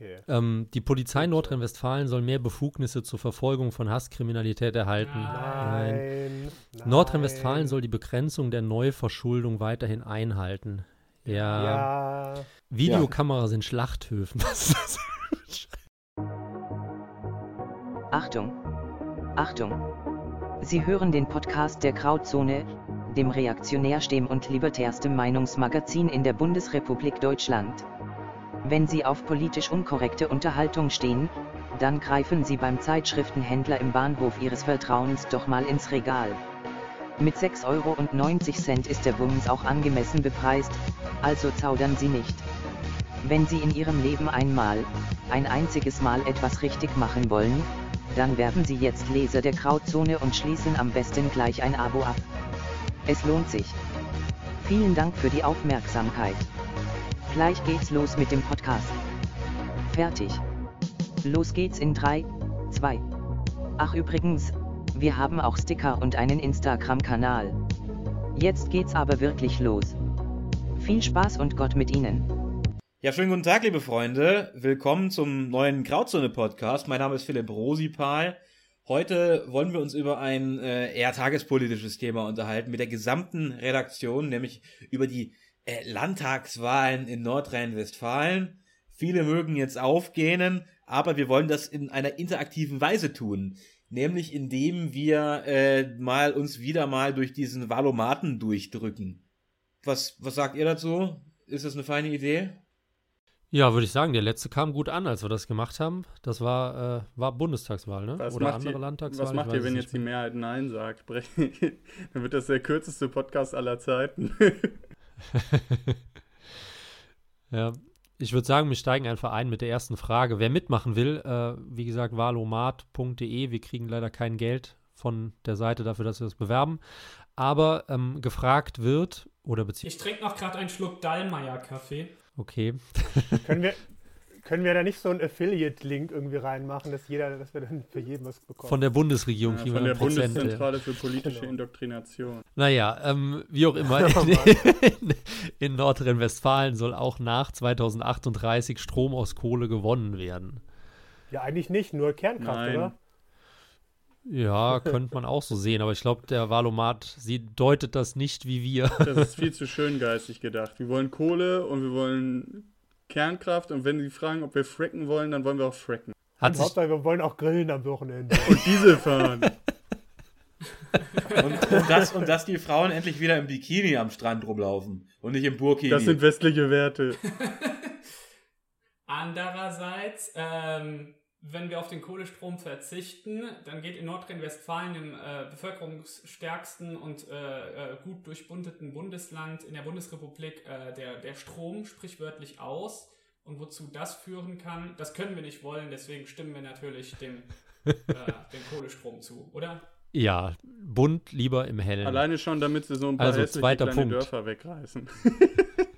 okay. Ähm, die Polizei Nordrhein-Westfalen soll mehr Befugnisse zur Verfolgung von Hasskriminalität erhalten. Nein. nein. Nordrhein-Westfalen soll die Begrenzung der Neuverschuldung weiterhin einhalten. Ja. Ja. Videokameras in Schlachthöfen. Was ist das? Achtung! Achtung! Sie hören den Podcast der Grauzone, dem reaktionärstem und libertärstem Meinungsmagazin in der Bundesrepublik Deutschland. Wenn Sie auf politisch unkorrekte Unterhaltung stehen, dann greifen Sie beim Zeitschriftenhändler im Bahnhof Ihres Vertrauens doch mal ins Regal. Mit 6,90 Euro ist der Bums auch angemessen bepreist, also zaudern Sie nicht. Wenn Sie in Ihrem Leben einmal, ein einziges Mal etwas richtig machen wollen, dann werden Sie jetzt Leser der Grauzone und schließen am besten gleich ein Abo ab. Es lohnt sich. Vielen Dank für die Aufmerksamkeit. Gleich geht's los mit dem Podcast. Fertig. Los geht's in 3, 2. Ach übrigens, wir haben auch Sticker und einen Instagram-Kanal. Jetzt geht's aber wirklich los. Viel Spaß und Gott mit Ihnen. Ja, schönen guten Tag, liebe Freunde. Willkommen zum neuen Grauzone-Podcast. Mein Name ist Philipp Rosipal. Heute wollen wir uns über ein äh, eher tagespolitisches Thema unterhalten mit der gesamten Redaktion, nämlich über die äh, Landtagswahlen in Nordrhein-Westfalen. Viele mögen jetzt aufgähnen, aber wir wollen das in einer interaktiven Weise tun. Nämlich indem wir äh, mal uns wieder mal durch diesen Valomaten durchdrücken. Was, was sagt ihr dazu? Ist das eine feine Idee? Ja, würde ich sagen, der letzte kam gut an, als wir das gemacht haben. Das war, äh, war Bundestagswahl, ne? Was Oder macht andere ihr, Landtagswahl. Was macht ihr, wenn jetzt die mehr. Mehrheit Nein sagt? Dann wird das der kürzeste Podcast aller Zeiten. Ja, ich würde sagen, wir steigen einfach ein mit der ersten Frage. Wer mitmachen will, äh, wie gesagt, valomat.de. Wir kriegen leider kein Geld von der Seite dafür, dass wir das bewerben. Aber ähm, gefragt wird, oder beziehungsweise, Ich trinke noch gerade einen Schluck Dallmayr-Kaffee. okay, Können wir, können wir da nicht so einen Affiliate-Link irgendwie reinmachen, dass jeder, dass wir dann für jeden was bekommen? von der Bundesregierung Ja, kriegen von der dann Prozente. Bundeszentrale für politische Genau. Indoktrination. Naja, ähm, wie auch immer, Oh in, in, in Nordrhein-Westfalen soll auch nach 2038 Strom aus Kohle gewonnen werden. ja, eigentlich nicht, nur Kernkraft, Nein. oder? Ja, könnte man auch so sehen, aber ich glaube, der Valomat, sie deutet das nicht wie wir. Das ist viel zu schöngeistig gedacht. Wir wollen Kohle und wir wollen Kernkraft und wenn sie fragen, ob wir fracken wollen, dann wollen wir auch fracken. Hat Und sich, Hauptsache, wir wollen auch grillen am Wochenende. Und Diesel fahren. Und, und, das, und dass die Frauen endlich wieder im Bikini am Strand rumlaufen und nicht im Burkini. Das sind westliche Werte. Andererseits, ähm, wenn wir auf den Kohlestrom verzichten, dann geht in Nordrhein-Westfalen, dem äh, bevölkerungsstärksten und äh, äh, gut durchbundeten Bundesland in der Bundesrepublik, äh, der, der Strom sprichwörtlich aus. Und wozu das führen kann, das können wir nicht wollen, deswegen stimmen wir natürlich dem, äh, dem Kohlestrom zu, oder? ja, bunt lieber im Hellen. Alleine schon, damit sie so ein paar Also, hässliche zweiter kleine Punkt. Dörfer wegreißen.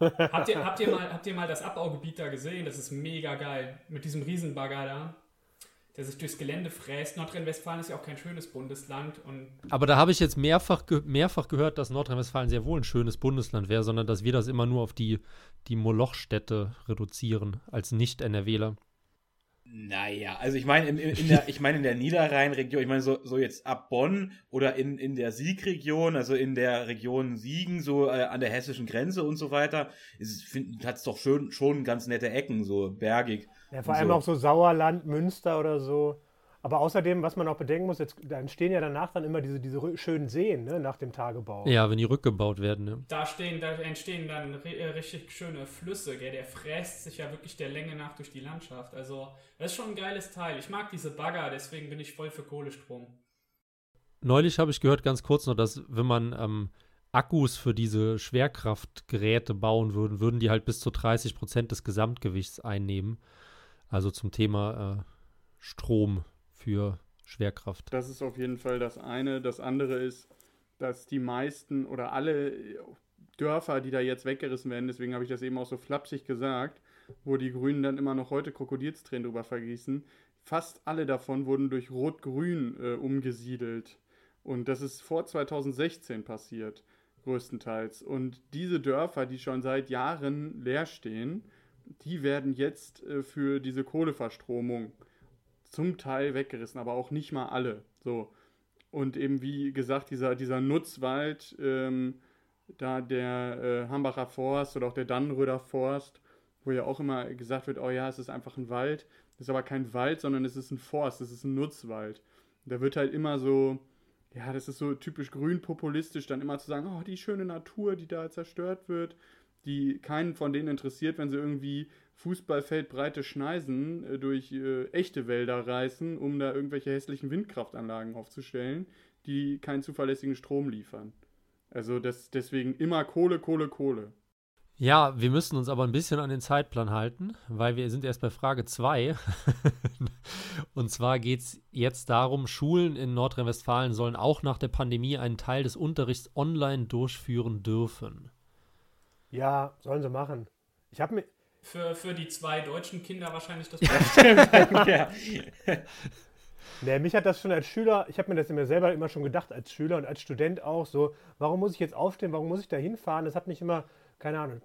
Habt ihr, habt, ihr mal, habt ihr mal das Abbaugebiet da gesehen? Das ist mega geil. Mit diesem Riesenbagger da, der sich durchs Gelände fräst. Nordrhein-Westfalen ist ja auch kein schönes Bundesland. Und Aber da habe ich jetzt mehrfach, ge mehrfach gehört, dass Nordrhein-Westfalen sehr wohl ein schönes Bundesland wäre, sondern dass wir das immer nur auf die, die Molochstädte reduzieren, als Nicht-NRWler. Naja, also ich meine, in, in, der, ich meine in der Niederrhein-Region, ich meine so, so jetzt ab Bonn oder in, in der Siegregion, also in der Region Siegen, so äh, an der hessischen Grenze und so weiter, hat es doch schon, schon ganz nette Ecken, so bergig. Ja, vor allem so. auch so Sauerland, Münster oder so. Aber außerdem, was man auch bedenken muss, jetzt, da entstehen ja danach dann immer diese, diese schönen Seen, ne, nach dem Tagebau. Ja, wenn die rückgebaut werden. Ne? da, stehen, da entstehen dann äh, richtig schöne Flüsse. Gell? Der fräst sich ja wirklich der Länge nach durch die Landschaft. Also, das ist schon ein geiles Teil. Ich mag diese Bagger, deswegen bin ich voll für Kohlestrom. Neulich habe ich gehört, ganz kurz noch, dass wenn man ähm, Akkus für diese Schwerkraftgeräte bauen würde, würden die halt bis zu 30 Prozent des Gesamtgewichts einnehmen. Also zum Thema äh, Strom für Schwerkraft. Das ist auf jeden Fall das eine. Das andere ist, dass die meisten oder alle Dörfer, die da jetzt weggerissen werden, deswegen habe ich das eben auch so flapsig gesagt, wo die Grünen dann immer noch heute Krokodilstränen drüber vergießen, fast alle davon wurden durch Rot-Grün äh, umgesiedelt. Und das ist vor 2016 passiert, größtenteils. Und diese Dörfer, die schon seit Jahren leer stehen die werden jetzt äh, für diese Kohleverstromung zum Teil weggerissen, aber auch nicht mal alle. So. Und eben wie gesagt, dieser, dieser Nutzwald, ähm, da der äh, Hambacher Forst oder auch der Dannenröder Forst, wo ja auch immer gesagt wird, oh ja, es ist einfach ein Wald. Das ist aber kein Wald, sondern es ist ein Forst, es ist ein Nutzwald. Da wird halt immer so, ja, das ist so typisch grün populistisch, dann immer zu sagen, oh, die schöne Natur, die da zerstört wird, die keinen von denen interessiert, wenn sie irgendwie Fußballfeldbreite Schneisen äh, durch äh, echte Wälder reißen, um da irgendwelche hässlichen Windkraftanlagen aufzustellen, die keinen zuverlässigen Strom liefern. Also das, deswegen immer Kohle, Kohle, Kohle. Ja, wir müssen uns aber ein bisschen an den Zeitplan halten, weil wir sind erst bei Frage 2. Und zwar geht es jetzt darum, Schulen in Nordrhein-Westfalen sollen auch nach der Pandemie einen Teil des Unterrichts online durchführen dürfen. Ja, sollen sie machen. Ich habe mir. Für, für die zwei deutschen Kinder wahrscheinlich das Beste. ja. Nee, mich hat das schon als Schüler, ich habe mir das immer selber immer schon gedacht, als Schüler und als Student auch, so, warum muss ich jetzt aufstehen, warum muss ich da hinfahren? Das hat mich immer, keine Ahnung,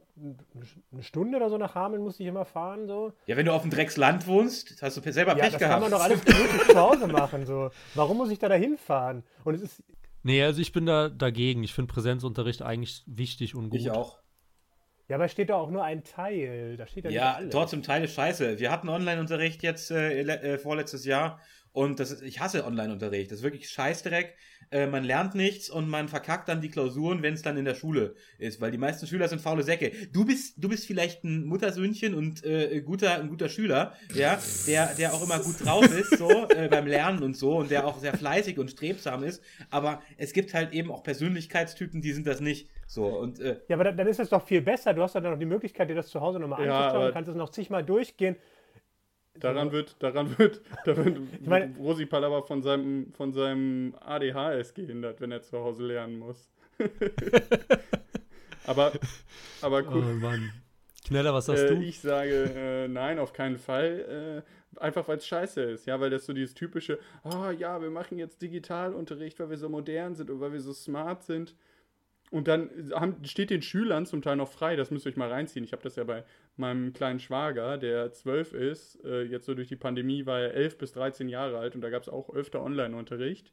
eine Stunde oder so nach Hameln musste ich immer fahren. So. Ja, wenn du auf dem Drecksland wohnst, hast du selber ja, Pech das gehabt. kann man doch alles gemütlich zu Hause machen. So. Warum muss ich da hinfahren? Und es ist. Nee, also ich bin da dagegen. Ich finde Präsenzunterricht eigentlich wichtig und gut. Ich auch. Ja, aber steht da auch nur ein Teil. Da steht ja, ja trotzdem Teil ist scheiße. Wir hatten Online-Unterricht jetzt äh, äh, vorletztes Jahr und das ist, ich hasse Online-Unterricht. Das ist wirklich Scheißdreck. Äh, man lernt nichts und man verkackt dann die Klausuren, wenn es dann in der Schule ist, weil die meisten Schüler sind faule Säcke. Du bist, du bist vielleicht ein Muttersöhnchen und äh, guter, ein guter Schüler, ja, der, der auch immer gut drauf ist, so äh, beim Lernen und so und der auch sehr fleißig und strebsam ist. Aber es gibt halt eben auch Persönlichkeitstypen, die sind das nicht. So, und, äh, ja, aber dann, dann ist es doch viel besser. Du hast dann noch die Möglichkeit, dir das zu Hause nochmal Ja, anzuschauen, aber- kannst es noch zigmal durchgehen. Daran wird, daran wird, da wird Ich meine- Rosi Palaba von seinem, von seinem ADHS gehindert, wenn er zu Hause lernen muss. aber, aber Oh cool. Mann. Kneller, was sagst Äh, du? ich sage äh, nein, auf keinen Fall. Äh, einfach weil es scheiße ist, ja, weil das so dieses typische, ah ja, wir machen jetzt Digitalunterricht, weil wir so modern sind und weil wir so smart sind. Und dann haben, steht den Schülern zum Teil noch frei, das müsst ihr euch mal reinziehen. Ich habe das ja bei meinem kleinen Schwager, der zwölf ist, äh, jetzt so durch die Pandemie war er elf bis 13 Jahre alt und da gab es auch öfter Online-Unterricht.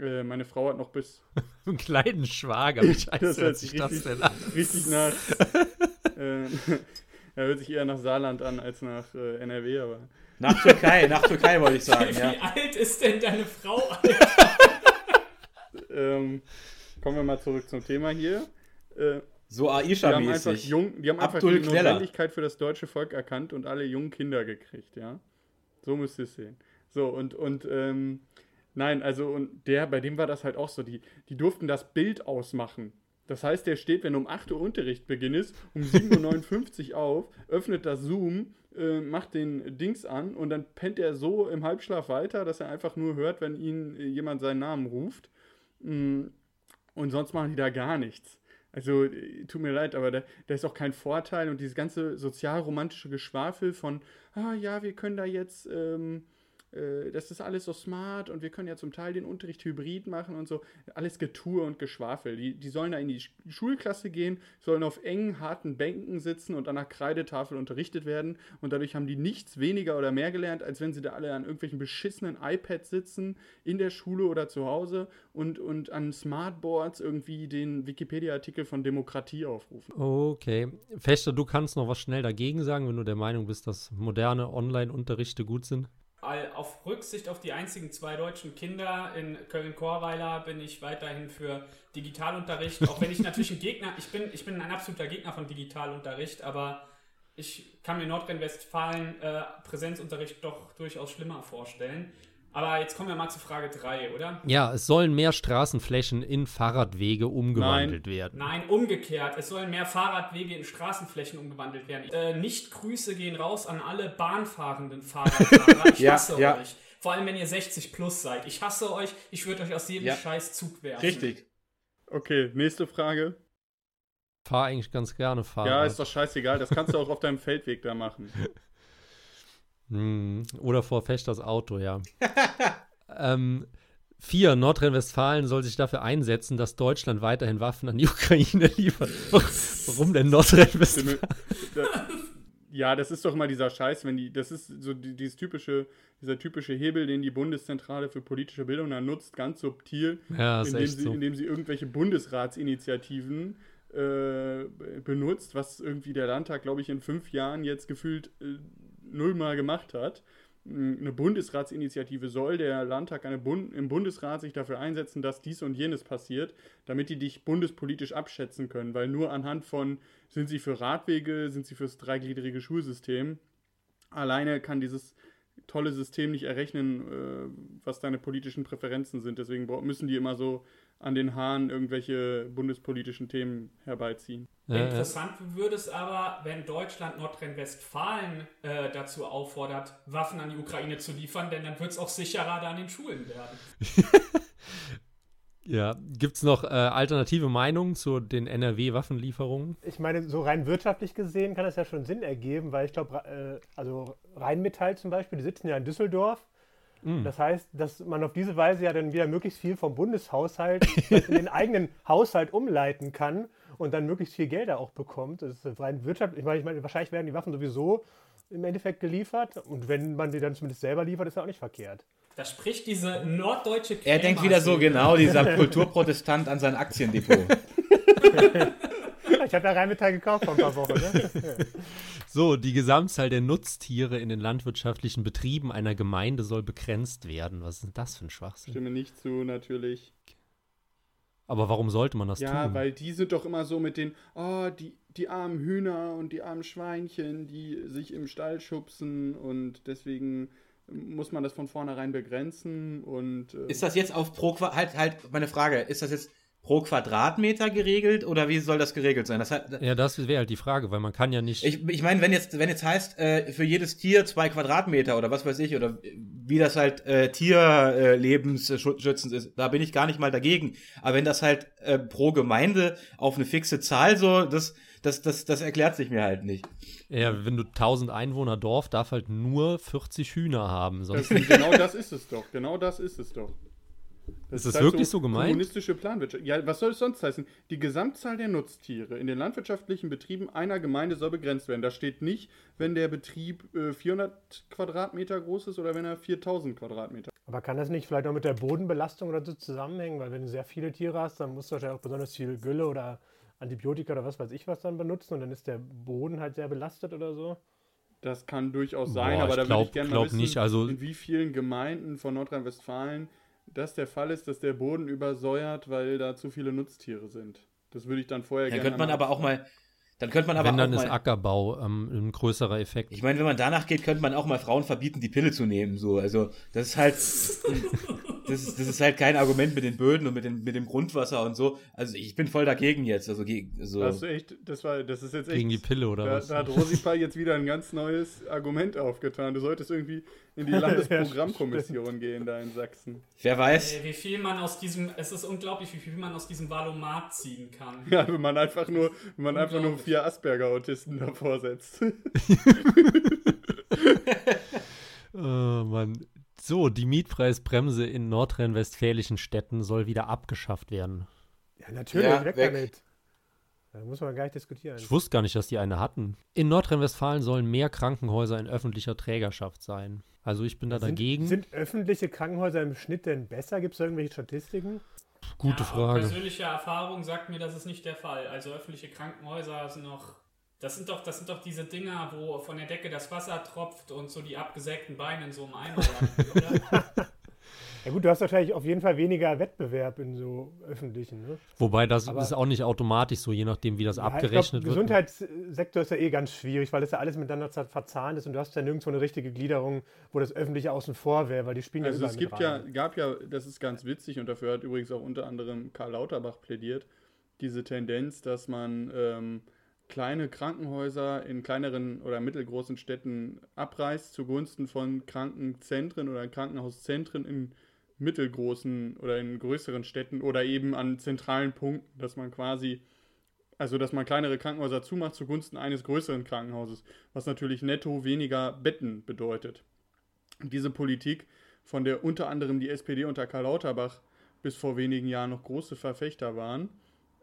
Äh, meine Frau hat noch bis Einen kleinen Schwager. Wie scheiße Das hört sich sich das richtig- denn an? richtig nach. äh, er hört sich eher nach Saarland an als nach äh, NRW, aber. nach Türkei, nach Türkei wollte ich sagen, Wie ja. alt ist denn deine Frau? Ähm, kommen wir mal zurück zum Thema hier. Äh, So Aisha-mäßig. die haben einfach Abdul die Kneller. Notwendigkeit für das deutsche Volk erkannt und alle jungen Kinder gekriegt, ja. So müsst ihr es sehen. So, und, und ähm, nein, also, und der, bei dem war das halt auch so, die, die durften das Bild ausmachen. Das heißt, der steht, wenn um 8 Uhr Unterrichtbeginn ist, um 7.59 Uhr auf, öffnet das Zoom, äh, macht den Dings an und dann pennt er so im Halbschlaf weiter, dass er einfach nur hört, wenn ihn äh, jemand seinen Namen ruft. Mm, Und sonst machen die da gar nichts. Also, äh, tut mir leid, aber da, da ist auch kein Vorteil und dieses ganze sozialromantische Geschwafel von, ah ja, wir können da jetzt, ähm, äh, das ist alles so smart und wir können ja zum Teil den Unterricht hybrid machen und so. Alles Getue und Geschwafel. Die, die sollen da in die Sch- Schulklasse gehen, sollen auf engen, harten Bänken sitzen und an der Kreidetafel unterrichtet werden und dadurch haben die nichts weniger oder mehr gelernt, als wenn sie da alle an irgendwelchen beschissenen iPads sitzen, in der Schule oder zu Hause und, und an Smartboards irgendwie den Wikipedia-Artikel von Demokratie aufrufen. Okay. Fechter, du kannst noch was schnell dagegen sagen, wenn du der Meinung bist, dass moderne Online-Unterrichte gut sind. Auf Rücksicht auf die einzigen zwei deutschen Kinder in Köln-Korweiler bin ich weiterhin für Digitalunterricht, auch wenn ich natürlich ein Gegner, ich bin, ich bin ein absoluter Gegner von Digitalunterricht, aber ich kann mir Nordrhein-Westfalen äh, Präsenzunterricht doch durchaus schlimmer vorstellen. Aber jetzt kommen wir mal zu Frage 3, oder? Ja, es sollen mehr Straßenflächen in Fahrradwege umgewandelt werden. Nein, umgekehrt. Es sollen mehr Fahrradwege in Straßenflächen umgewandelt werden. Äh, nicht Grüße gehen raus an alle bahnfahrenden Fahrradfahrer. Ich Ja, hasse ja. euch. Vor allem, wenn ihr 60 plus seid. Ich hasse euch. Ich würde euch aus jedem Ja. scheiß Zug werfen. Richtig. Okay, nächste Frage. Fahr eigentlich ganz gerne Fahrrad. Ja, ist doch scheißegal, das kannst du auch auf deinem Feldweg da machen. Hm, Oder vor Fechters Auto, ja. ähm, vier, Nordrhein-Westfalen soll sich dafür einsetzen, dass Deutschland weiterhin Waffen an die Ukraine liefert. Warum denn Nordrhein-Westfalen? Ja, das ist doch mal dieser Scheiß, wenn die, das ist so die, dieses typische, dieser typische Hebel, den die Bundeszentrale für politische Bildung dann nutzt, ganz subtil, Ja, indem, sie, so. indem sie irgendwelche Bundesratsinitiativen äh, benutzt, was irgendwie der Landtag, glaube ich, in fünf Jahren jetzt gefühlt äh, nullmal gemacht hat. Mm, Eine Bundesratsinitiative soll der Landtag Bund im Bundesrat sich dafür einsetzen, dass dies und jenes passiert, damit die dich bundespolitisch abschätzen können, weil nur anhand von sind sie für Radwege, sind sie fürs dreigliedrige Schulsystem, alleine kann dieses tolle System nicht errechnen, äh, was deine politischen Präferenzen sind. Deswegen müssen die immer so an den Haaren irgendwelche bundespolitischen Themen herbeiziehen. Ja, ja. Interessant würde es aber, wenn Deutschland Nordrhein-Westfalen äh, dazu auffordert, Waffen an die Ukraine zu liefern, denn dann wird es auch sicherer da an den Schulen werden. Ja, gibt es noch äh, alternative Meinungen zu den NRW-Waffenlieferungen? Ich meine, so rein wirtschaftlich gesehen kann das ja schon Sinn ergeben, weil ich glaube, äh, also Rheinmetall zum Beispiel, die sitzen ja in Düsseldorf. Das heißt, dass man auf diese Weise ja dann wieder möglichst viel vom Bundeshaushalt in den eigenen Haushalt umleiten kann und dann möglichst viel Gelder auch bekommt. Das ist rein wirtschaftlich. Ich meine, ich meine, wahrscheinlich werden die Waffen sowieso im Endeffekt geliefert und wenn man sie dann zumindest selber liefert, ist ja auch nicht verkehrt. Da spricht diese norddeutsche Er denkt wieder so genau, dieser Kulturprotestant an sein Aktiendepot. Ich habe ja Rheinmetall gekauft vor ein paar Wochen. Ne? So, die Gesamtzahl der Nutztiere in den landwirtschaftlichen Betrieben einer Gemeinde soll begrenzt werden. Was ist denn das für ein Schwachsinn? Stimme nicht zu, natürlich. Aber warum sollte man das Ja, tun? weil die sind doch immer so mit den, oh, die, die armen Hühner und die armen Schweinchen, die sich im Stall schubsen und deswegen muss man das von vornherein begrenzen und äh, Ist das jetzt auf pro Qua halt halt meine Frage, ist das jetzt pro Quadratmeter geregelt oder wie soll das geregelt sein? Das hat, ja, das wäre halt die Frage, weil man kann ja nicht. ich, ich meine, wenn jetzt wenn jetzt heißt äh, für jedes Tier zwei Quadratmeter oder was weiß ich oder wie das halt äh, tierlebensschützend ist, da bin ich gar nicht mal dagegen. Aber wenn das halt äh, pro Gemeinde auf eine fixe Zahl so, das das das das erklärt sich mir halt nicht. ja, wenn du 1000 Einwohner Dorf darf halt nur 40 Hühner haben. das, Sonst genau das ist es doch. Genau das ist es doch. Das Ist das wirklich so gemeint? Kommunistische Planwirtschaft. Ja, was soll es sonst heißen? Die Gesamtzahl der Nutztiere in den landwirtschaftlichen Betrieben einer Gemeinde soll begrenzt werden. Da steht nicht, wenn der Betrieb äh, 400 Quadratmeter groß ist oder wenn er 4000 Quadratmeter. Aber kann das nicht vielleicht auch mit der Bodenbelastung oder so zusammenhängen? Weil wenn du sehr viele Tiere hast, dann musst du wahrscheinlich auch besonders viel Gülle oder Antibiotika oder was weiß ich was dann benutzen und dann ist der Boden halt sehr belastet oder so. Das kann durchaus sein, Boah, aber da würde glaub- ich gerne mal wissen, nicht, also- in wie vielen Gemeinden von Nordrhein-Westfalen das der Fall ist, dass der Boden übersäuert, weil da zu viele Nutztiere sind. Das würde ich dann vorher Dann gerne könnte man mal aber auch mal dann könnte man aber wenn dann auch ist Ackerbau ähm, ein größerer Effekt. Ich meine, wenn man danach geht, könnte man auch mal Frauen verbieten, die Pille zu nehmen. So, also das ist halt, das ist, das ist halt kein Argument mit den Böden und mit dem, mit dem Grundwasser und so. Also ich bin voll dagegen jetzt. Also, ge- so. Das ist echt, das war, das ist jetzt echt. Gegen die Pille oder da, was? da hat Rosipa jetzt wieder ein ganz neues Argument aufgetan. Du solltest irgendwie in die Landesprogrammkommission gehen da in Sachsen. wer weiß? Äh, Wie viel man aus diesem, es ist unglaublich, wie viel man aus diesem Valomat ziehen kann. Ja, wenn man einfach nur, wenn man einfach nur vier Asperger-Autisten davor setzt. Oh Mann. So, die Mietpreisbremse in nordrhein-westfälischen Städten soll wieder abgeschafft werden. Ja, natürlich, Ja, weg, weg. damit. Da muss man gar nicht diskutieren. Ich wusste gar nicht, dass die eine hatten. In Nordrhein-Westfalen sollen mehr Krankenhäuser in öffentlicher Trägerschaft sein. Also ich bin da Sind, dagegen. sind öffentliche Krankenhäuser im Schnitt denn besser? Gibt es da irgendwelche Statistiken? Gute ja, Frage. Persönliche Erfahrung sagt mir, das ist nicht der Fall. Also öffentliche Krankenhäuser sind noch. Das sind doch, das sind doch diese Dinger, wo von der Decke das Wasser tropft und so die abgesägten Beine in so einem Eimer landen, oder? Ja gut, du hast wahrscheinlich auf jeden Fall weniger Wettbewerb in so öffentlichen. Ne? Wobei das Aber- ist auch nicht automatisch so, je nachdem, wie das Ja, abgerechnet glaub, wird. Gesundheitssektor ist ja eh ganz schwierig, weil das ja alles miteinander ver- verzahnt ist und du hast ja nirgendwo eine richtige Gliederung, wo das Öffentliche außen vor wäre, weil die spielen Also ja es überall gibt ja, gab ja, das ist ganz witzig und dafür hat übrigens auch unter anderem Karl Lauterbach plädiert, diese Tendenz, dass man ähm, kleine Krankenhäuser in kleineren oder mittelgroßen Städten abreißt zugunsten von Krankenzentren oder Krankenhauszentren in mittelgroßen oder in größeren Städten oder eben an zentralen Punkten, dass man quasi, also dass man kleinere Krankenhäuser zumacht zugunsten eines größeren Krankenhauses, was natürlich netto weniger Betten bedeutet. Diese Politik, von der unter anderem die SPD unter Karl Lauterbach bis vor wenigen Jahren noch große Verfechter waren,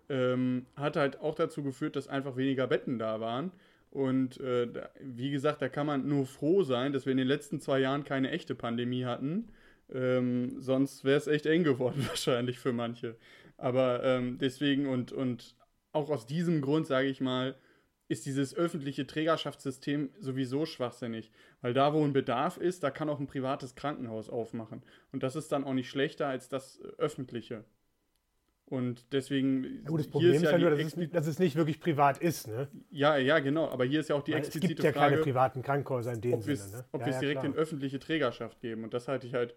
ähm, hat halt auch dazu geführt, dass einfach weniger Betten da waren Und äh, wie gesagt, da kann man nur froh sein, dass wir in den letzten zwei Jahren keine echte Pandemie hatten. Ähm, sonst wäre es echt eng geworden wahrscheinlich für manche. Aber ähm, deswegen und, und auch aus diesem Grund, sage ich mal, ist dieses öffentliche Trägerschaftssystem sowieso schwachsinnig. Weil da, wo ein Bedarf ist, da kann auch ein privates Krankenhaus aufmachen. Und das ist dann auch nicht schlechter als das äh, öffentliche. Und deswegen. Ja, gut, das Problem ist ja, nur, dass es, dass es, nicht wirklich privat ist, ne? Ja, ja, genau. Aber hier ist ja auch die Weil explizite Frage. Es gibt ja Frage, keine privaten Krankenhäuser in dem ob Sinne, ne? Ob ja, wir es ja, direkt klar. in öffentliche Trägerschaft geben. Und das halte ich halt.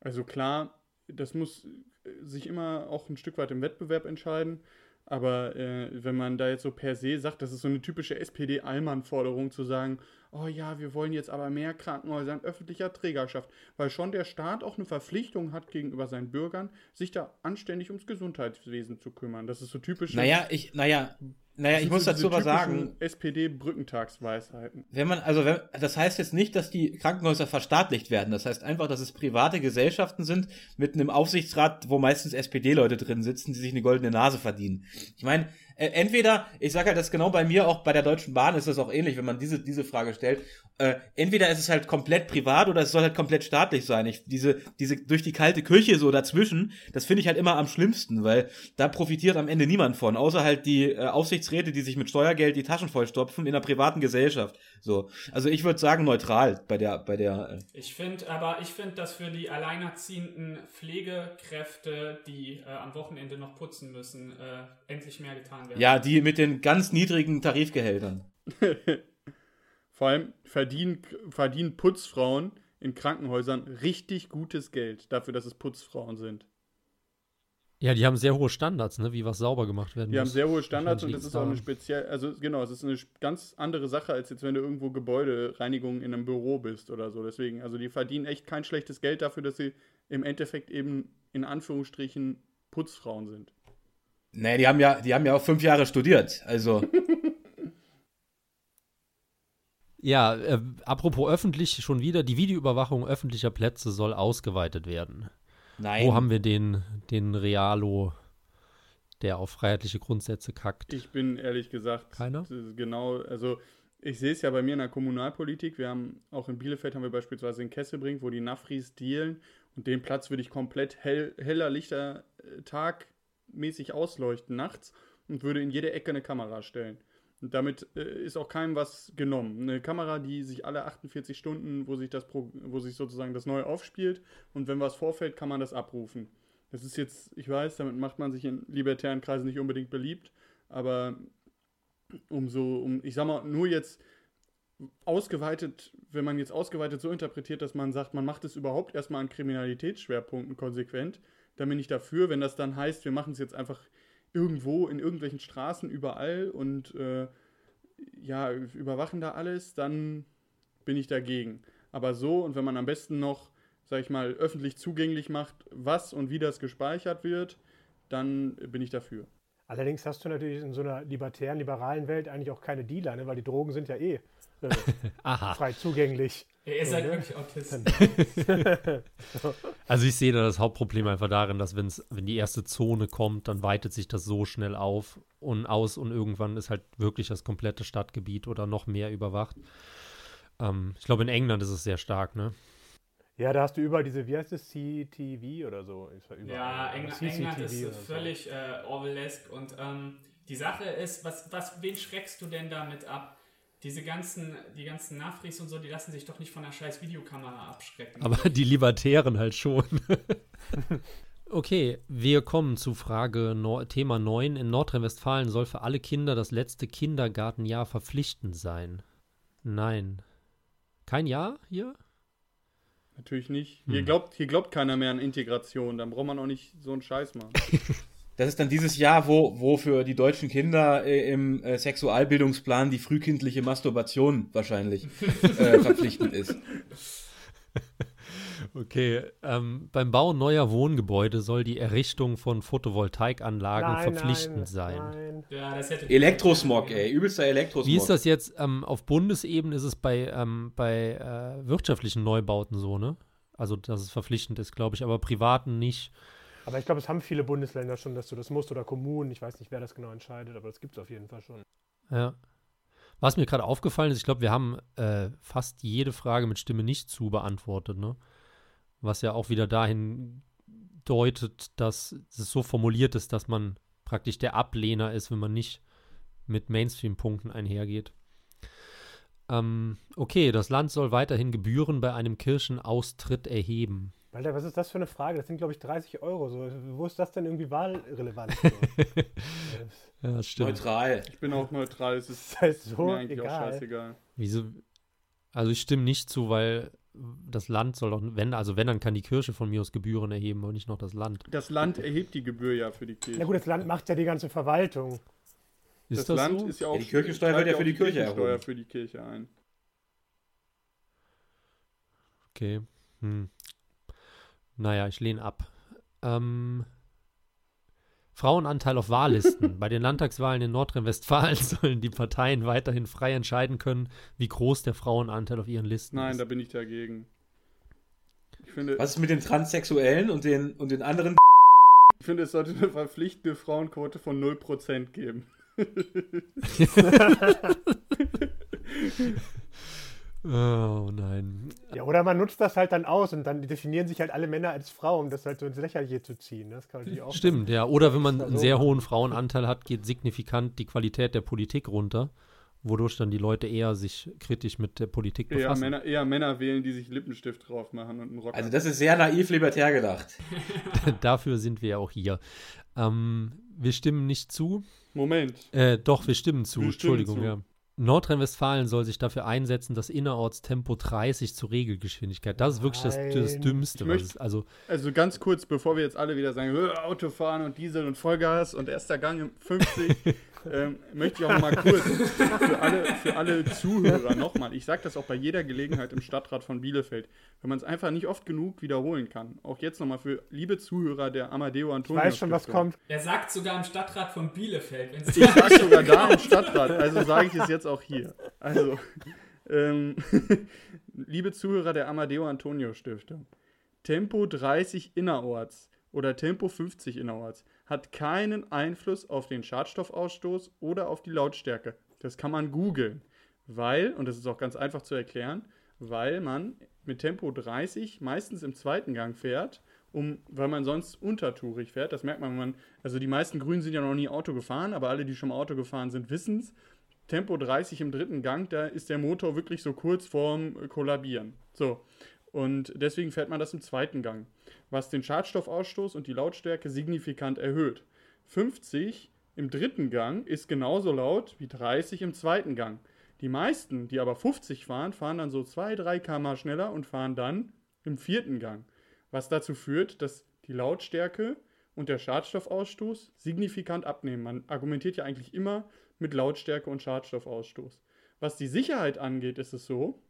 Also klar, das muss äh, sich immer auch ein Stück weit im Wettbewerb entscheiden. Aber äh, wenn man da jetzt so per se sagt, das ist so eine typische SPD-Allmann-Forderung zu sagen, oh ja, wir wollen jetzt aber mehr Krankenhäuser in öffentlicher Trägerschaft, weil schon der Staat auch eine Verpflichtung hat gegenüber seinen Bürgern, sich da anständig ums Gesundheitswesen zu kümmern. Das ist so typisch. Naja, ich, naja, naja, ich muss dazu aber sagen. SPD-Brückentagsweisheiten. Wenn man, also, wenn, das heißt jetzt nicht, dass die Krankenhäuser verstaatlicht werden. Das heißt einfach, dass es private Gesellschaften sind mit einem Aufsichtsrat, wo meistens SPD-Leute drin sitzen, die sich eine goldene Nase verdienen. Ich meine, äh, entweder, ich sage halt, das genau bei mir auch bei der Deutschen Bahn ist das auch ähnlich, wenn man diese, diese Frage stellt. Äh, entweder ist es halt komplett privat oder es soll halt komplett staatlich sein. Ich, diese, diese durch die kalte Kirche so dazwischen, das finde ich halt immer am schlimmsten, weil da profitiert am Ende niemand von, außer halt die äh, Aufsichtsräte, die sich mit Steuergeld die Taschen vollstopfen in einer privaten Gesellschaft. So, also ich würde sagen neutral bei der, bei der. Äh ich finde, aber ich finde, dass für die alleinerziehenden Pflegekräfte, die äh, am Wochenende noch putzen müssen, äh, endlich mehr getan werden. Ja, die mit den ganz niedrigen Tarifgehältern. Vor allem verdienen, verdienen Putzfrauen in Krankenhäusern richtig gutes Geld dafür, dass es Putzfrauen sind. Ja, die haben sehr hohe Standards, ne, wie was sauber gemacht werden die muss. Die haben sehr hohe Standards und das ist auch eine speziell, also genau, es ist eine ganz andere Sache, als jetzt, wenn du irgendwo Gebäudereinigung in einem Büro bist oder so. Deswegen, also die verdienen echt kein schlechtes Geld dafür, dass sie im Endeffekt eben in Anführungsstrichen Putzfrauen sind. Nee, die haben ja, die haben ja auch fünf Jahre studiert, also. ja, äh, apropos öffentlich schon wieder, die Videoüberwachung öffentlicher Plätze soll ausgeweitet werden. Nein. Wo haben wir den, den Realo, der auf freiheitliche Grundsätze kackt? Ich bin ehrlich gesagt. Keiner? Genau, also ich sehe es ja bei mir in der Kommunalpolitik. Wir haben auch in Bielefeld haben wir beispielsweise in Kesselbrink, wo die Nafris dealen. Und den Platz würde ich komplett hell, heller Lichter äh, tagmäßig ausleuchten nachts und würde in jede Ecke eine Kamera stellen. Und damit äh, ist auch keinem was genommen. Eine Kamera, die sich alle 48 Stunden, wo sich das wo sich sozusagen das neu aufspielt und wenn was vorfällt, kann man das abrufen. Das ist jetzt, ich weiß, damit macht man sich in libertären Kreisen nicht unbedingt beliebt, aber umso, um, ich sag mal, nur jetzt ausgeweitet, wenn man jetzt ausgeweitet so interpretiert, dass man sagt, man macht es überhaupt erstmal an Kriminalitätsschwerpunkten konsequent, dann bin ich dafür, wenn das dann heißt, wir machen es jetzt einfach irgendwo in irgendwelchen Straßen überall und äh, ja, überwachen da alles, dann bin ich dagegen. Aber so und wenn man am besten noch, sag ich mal, öffentlich zugänglich macht, was und wie das gespeichert wird, dann bin ich dafür. Allerdings hast du natürlich in so einer libertären, liberalen Welt eigentlich auch keine Dealer, ne? weil die Drogen sind ja eh äh, frei zugänglich. Ihr seid ne? wirklich Autisten. also ich sehe da das Hauptproblem einfach darin, dass wenn's, wenn die erste Zone kommt, dann weitet sich das so schnell auf und aus und irgendwann ist halt wirklich das komplette Stadtgebiet oder noch mehr überwacht. Ähm, ich glaube, in England ist es sehr stark, ne? Ja, da hast du überall diese, wie heißt es, CTV oder so? ja, Eng England ist völlig so. äh, Orwellesk und ähm, die Sache ist, was, was, wen schreckst du denn damit ab? Diese ganzen, die ganzen Nafris und so, die lassen sich doch nicht von einer scheiß Videokamera abschrecken. Aber die Libertären halt schon. okay, wir kommen zu Frage no Thema 9. In Nordrhein-Westfalen soll für alle Kinder das letzte Kindergartenjahr verpflichtend sein. Nein. Kein Jahr hier? Natürlich nicht. Hm. Hier, glaubt, hier glaubt keiner mehr an Integration. Dann braucht man auch nicht so einen Scheiß machen. Das ist dann dieses Jahr, wo, wo für die deutschen Kinder äh, im äh, Sexualbildungsplan die frühkindliche Masturbation wahrscheinlich äh, verpflichtend ist. Okay, ähm, beim Bau neuer Wohngebäude soll die Errichtung von Photovoltaikanlagen nein, verpflichtend nein, sein. Nein. Ja, Elektrosmog, ey, übelster Elektrosmog. Wie ist das jetzt? Ähm, auf Bundesebene ist es bei, ähm, bei äh, wirtschaftlichen Neubauten so, ne? Also, dass es verpflichtend ist, glaube ich, aber privaten nicht. Aber ich glaube, es haben viele Bundesländer schon, dass du das musst oder Kommunen. Ich weiß nicht, wer das genau entscheidet, aber das gibt es auf jeden Fall schon. Ja. Was mir gerade aufgefallen ist, ich glaube, wir haben äh, fast jede Frage mit Stimme nicht zu beantwortet, ne? Was ja auch wieder dahin deutet, dass es so formuliert ist, dass man praktisch der Ablehner ist, wenn man nicht mit Mainstream-Punkten einhergeht. Ähm, okay, das Land soll weiterhin Gebühren bei einem Kirchenaustritt erheben. Alter, was ist das für eine Frage? Das sind, glaube ich, 30 Euro. So. Wo ist das denn irgendwie wahlrelevant? So? ja, stimmt. Neutral. Ich bin auch neutral, es ist das heißt so mir eigentlich auch egal. scheißegal. Wieso? Also ich stimme nicht zu, weil das Land soll doch, wenn, also wenn, dann kann die Kirche von mir aus Gebühren erheben und nicht noch das Land. Das Land erhebt die Gebühr ja für die Kirche. Na gut, das Land macht ja die ganze Verwaltung. Ist das, das, Land so? ist ja auch. Ja, die Kirchensteuer wird ja für auch die Kirche Kirchensteuer erhoben. für die Kirche ein. Okay. Hm. Naja, ich lehne ab. Ähm, Frauenanteil auf Wahllisten. Bei den Landtagswahlen in Nordrhein-Westfalen sollen die Parteien weiterhin frei entscheiden können, wie groß der Frauenanteil auf ihren Listen Nein, ist. da bin ich dagegen. Ich finde, Was ist mit den Transsexuellen und den, und den anderen? ich finde, es sollte eine verpflichtende Frauenquote von 0% geben. Oh nein. Ja, oder man nutzt das halt dann aus und dann definieren sich halt alle Männer als Frau, um das halt so ins Lächerliche zu ziehen. Das kann natürlich auch Stimmt, ja. Oder wenn man einen sehr hohen Frauenanteil hat, geht signifikant die Qualität der Politik runter, wodurch dann die Leute eher sich kritisch mit der Politik Eher befassen. Männer, eher Männer wählen, die sich Lippenstift drauf machen und einen Rock. Also das ist sehr naiv libertär gedacht. Dafür sind wir ja auch hier. Ähm, wir stimmen nicht zu. Moment. Äh, doch, wir stimmen zu. Wir stimmen Entschuldigung, zu. ja. Nordrhein-Westfalen soll sich dafür einsetzen, dass innerorts Tempo 30 zur Regelgeschwindigkeit. Das ist wirklich das, das. Dümmste. Möchte- es, also, Also ganz kurz, bevor wir jetzt alle wieder sagen, "Äh, Autofahren und Diesel und Vollgas und erster Gang im 50, ähm, möchte ich auch mal kurz für alle, für alle Zuhörer nochmal, ich sage das auch bei jeder Gelegenheit im Stadtrat von Bielefeld, wenn man es einfach nicht oft genug wiederholen kann. Auch jetzt nochmal für liebe Zuhörer der Amadeo Ich Antonio weiß schon, was kommt. Er sagt sogar im Stadtrat von Bielefeld, wenn es Ich sage sogar da im Stadtrat, also sage ich es jetzt auch hier. Also, ähm, liebe Zuhörer der Amadeo Antonio Stiftung, Tempo 30 innerorts oder Tempo 50 innerorts hat keinen Einfluss auf den Schadstoffausstoß oder auf die Lautstärke. Das kann man googeln, weil, und das ist auch ganz einfach zu erklären, weil man mit Tempo 30 meistens im zweiten Gang fährt, um, weil man sonst untertourig fährt. Das merkt man, wenn man, also die meisten Grünen sind ja noch nie Auto gefahren, aber alle, die schon mal Auto gefahren sind, wissen es. Tempo 30 im dritten Gang, da ist der Motor wirklich so kurz vorm Kollabieren. So. Und deswegen fährt man das im zweiten Gang, was den Schadstoffausstoß und die Lautstärke signifikant erhöht. 50 im dritten Gang ist genauso laut wie 30 im zweiten Gang. Die meisten, die aber 50 fahren, fahren dann so 2, 3 km schneller und fahren dann im vierten Gang. Was dazu führt, dass die Lautstärke und der Schadstoffausstoß signifikant abnehmen. Man argumentiert ja eigentlich immer mit Lautstärke und Schadstoffausstoß. Was die Sicherheit angeht, ist es so,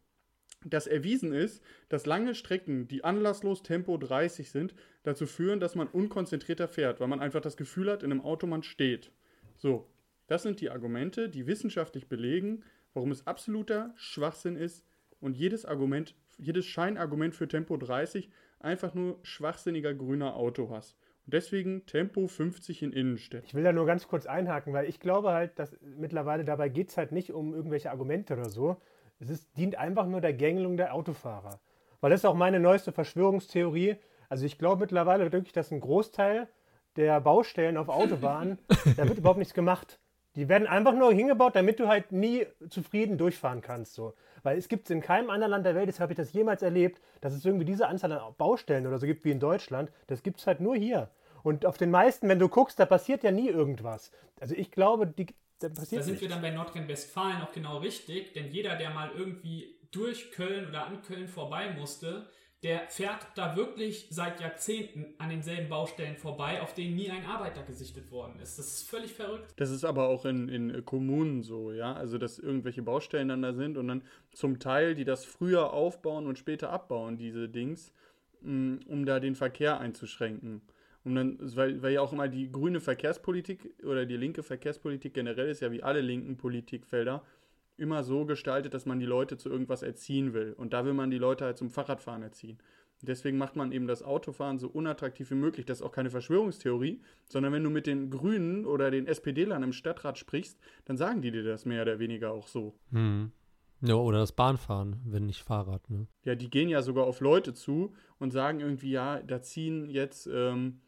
dass erwiesen ist, dass lange Strecken, die anlasslos Tempo 30 sind, dazu führen, dass man unkonzentrierter fährt, weil man einfach das Gefühl hat, in einem Auto man steht. So, das sind die Argumente, die wissenschaftlich belegen, warum es absoluter Schwachsinn ist und jedes Argument, jedes Scheinargument für Tempo 30 einfach nur schwachsinniger grüner Autohass. Und deswegen Tempo 50 in Innenstädten. Ich will da nur ganz kurz einhaken, weil ich glaube halt, dass mittlerweile dabei geht es halt nicht um irgendwelche Argumente oder so. Es ist, dient einfach nur der Gängelung der Autofahrer. Weil das ist auch meine neueste Verschwörungstheorie. Also ich glaube mittlerweile wirklich, dass ein Großteil der Baustellen auf Autobahnen, da wird überhaupt nichts gemacht. Die werden einfach nur hingebaut, damit du halt nie zufrieden durchfahren kannst. So. Weil es gibt es in keinem anderen Land der Welt, das habe ich das jemals erlebt, dass es irgendwie diese Anzahl an Baustellen oder so gibt wie in Deutschland. Das gibt es halt nur hier. Und auf den meisten, wenn du guckst, da passiert ja nie irgendwas. Also ich glaube, die, da passiert Da sind wir nichts. dann bei Nordrhein-Westfalen auch genau richtig, denn jeder, der mal irgendwie durch Köln oder an Köln vorbei musste, der fährt da wirklich seit Jahrzehnten an denselben Baustellen vorbei, auf denen nie ein Arbeiter gesichtet worden ist. Das ist völlig verrückt. Das ist aber auch in, in Kommunen so, ja. Also, dass irgendwelche Baustellen dann da sind und dann zum Teil, die das früher aufbauen und später abbauen, diese Dings, mh, um da den Verkehr einzuschränken. Um dann, weil, weil ja auch immer die grüne Verkehrspolitik oder die linke Verkehrspolitik generell ist ja wie alle linken Politikfelder immer so gestaltet, dass man die Leute zu irgendwas erziehen will. Und da will man die Leute halt zum Fahrradfahren erziehen. Deswegen macht man eben das Autofahren so unattraktiv wie möglich. Das ist auch keine Verschwörungstheorie, sondern wenn du mit den Grünen oder den SPD-Lern im Stadtrat sprichst, dann sagen die dir das mehr oder weniger auch so. Hm. Ja, oder das Bahnfahren, wenn nicht Fahrrad, ne? Ja, die gehen ja sogar auf Leute zu und sagen irgendwie, ja, da ziehen jetzt, ähm,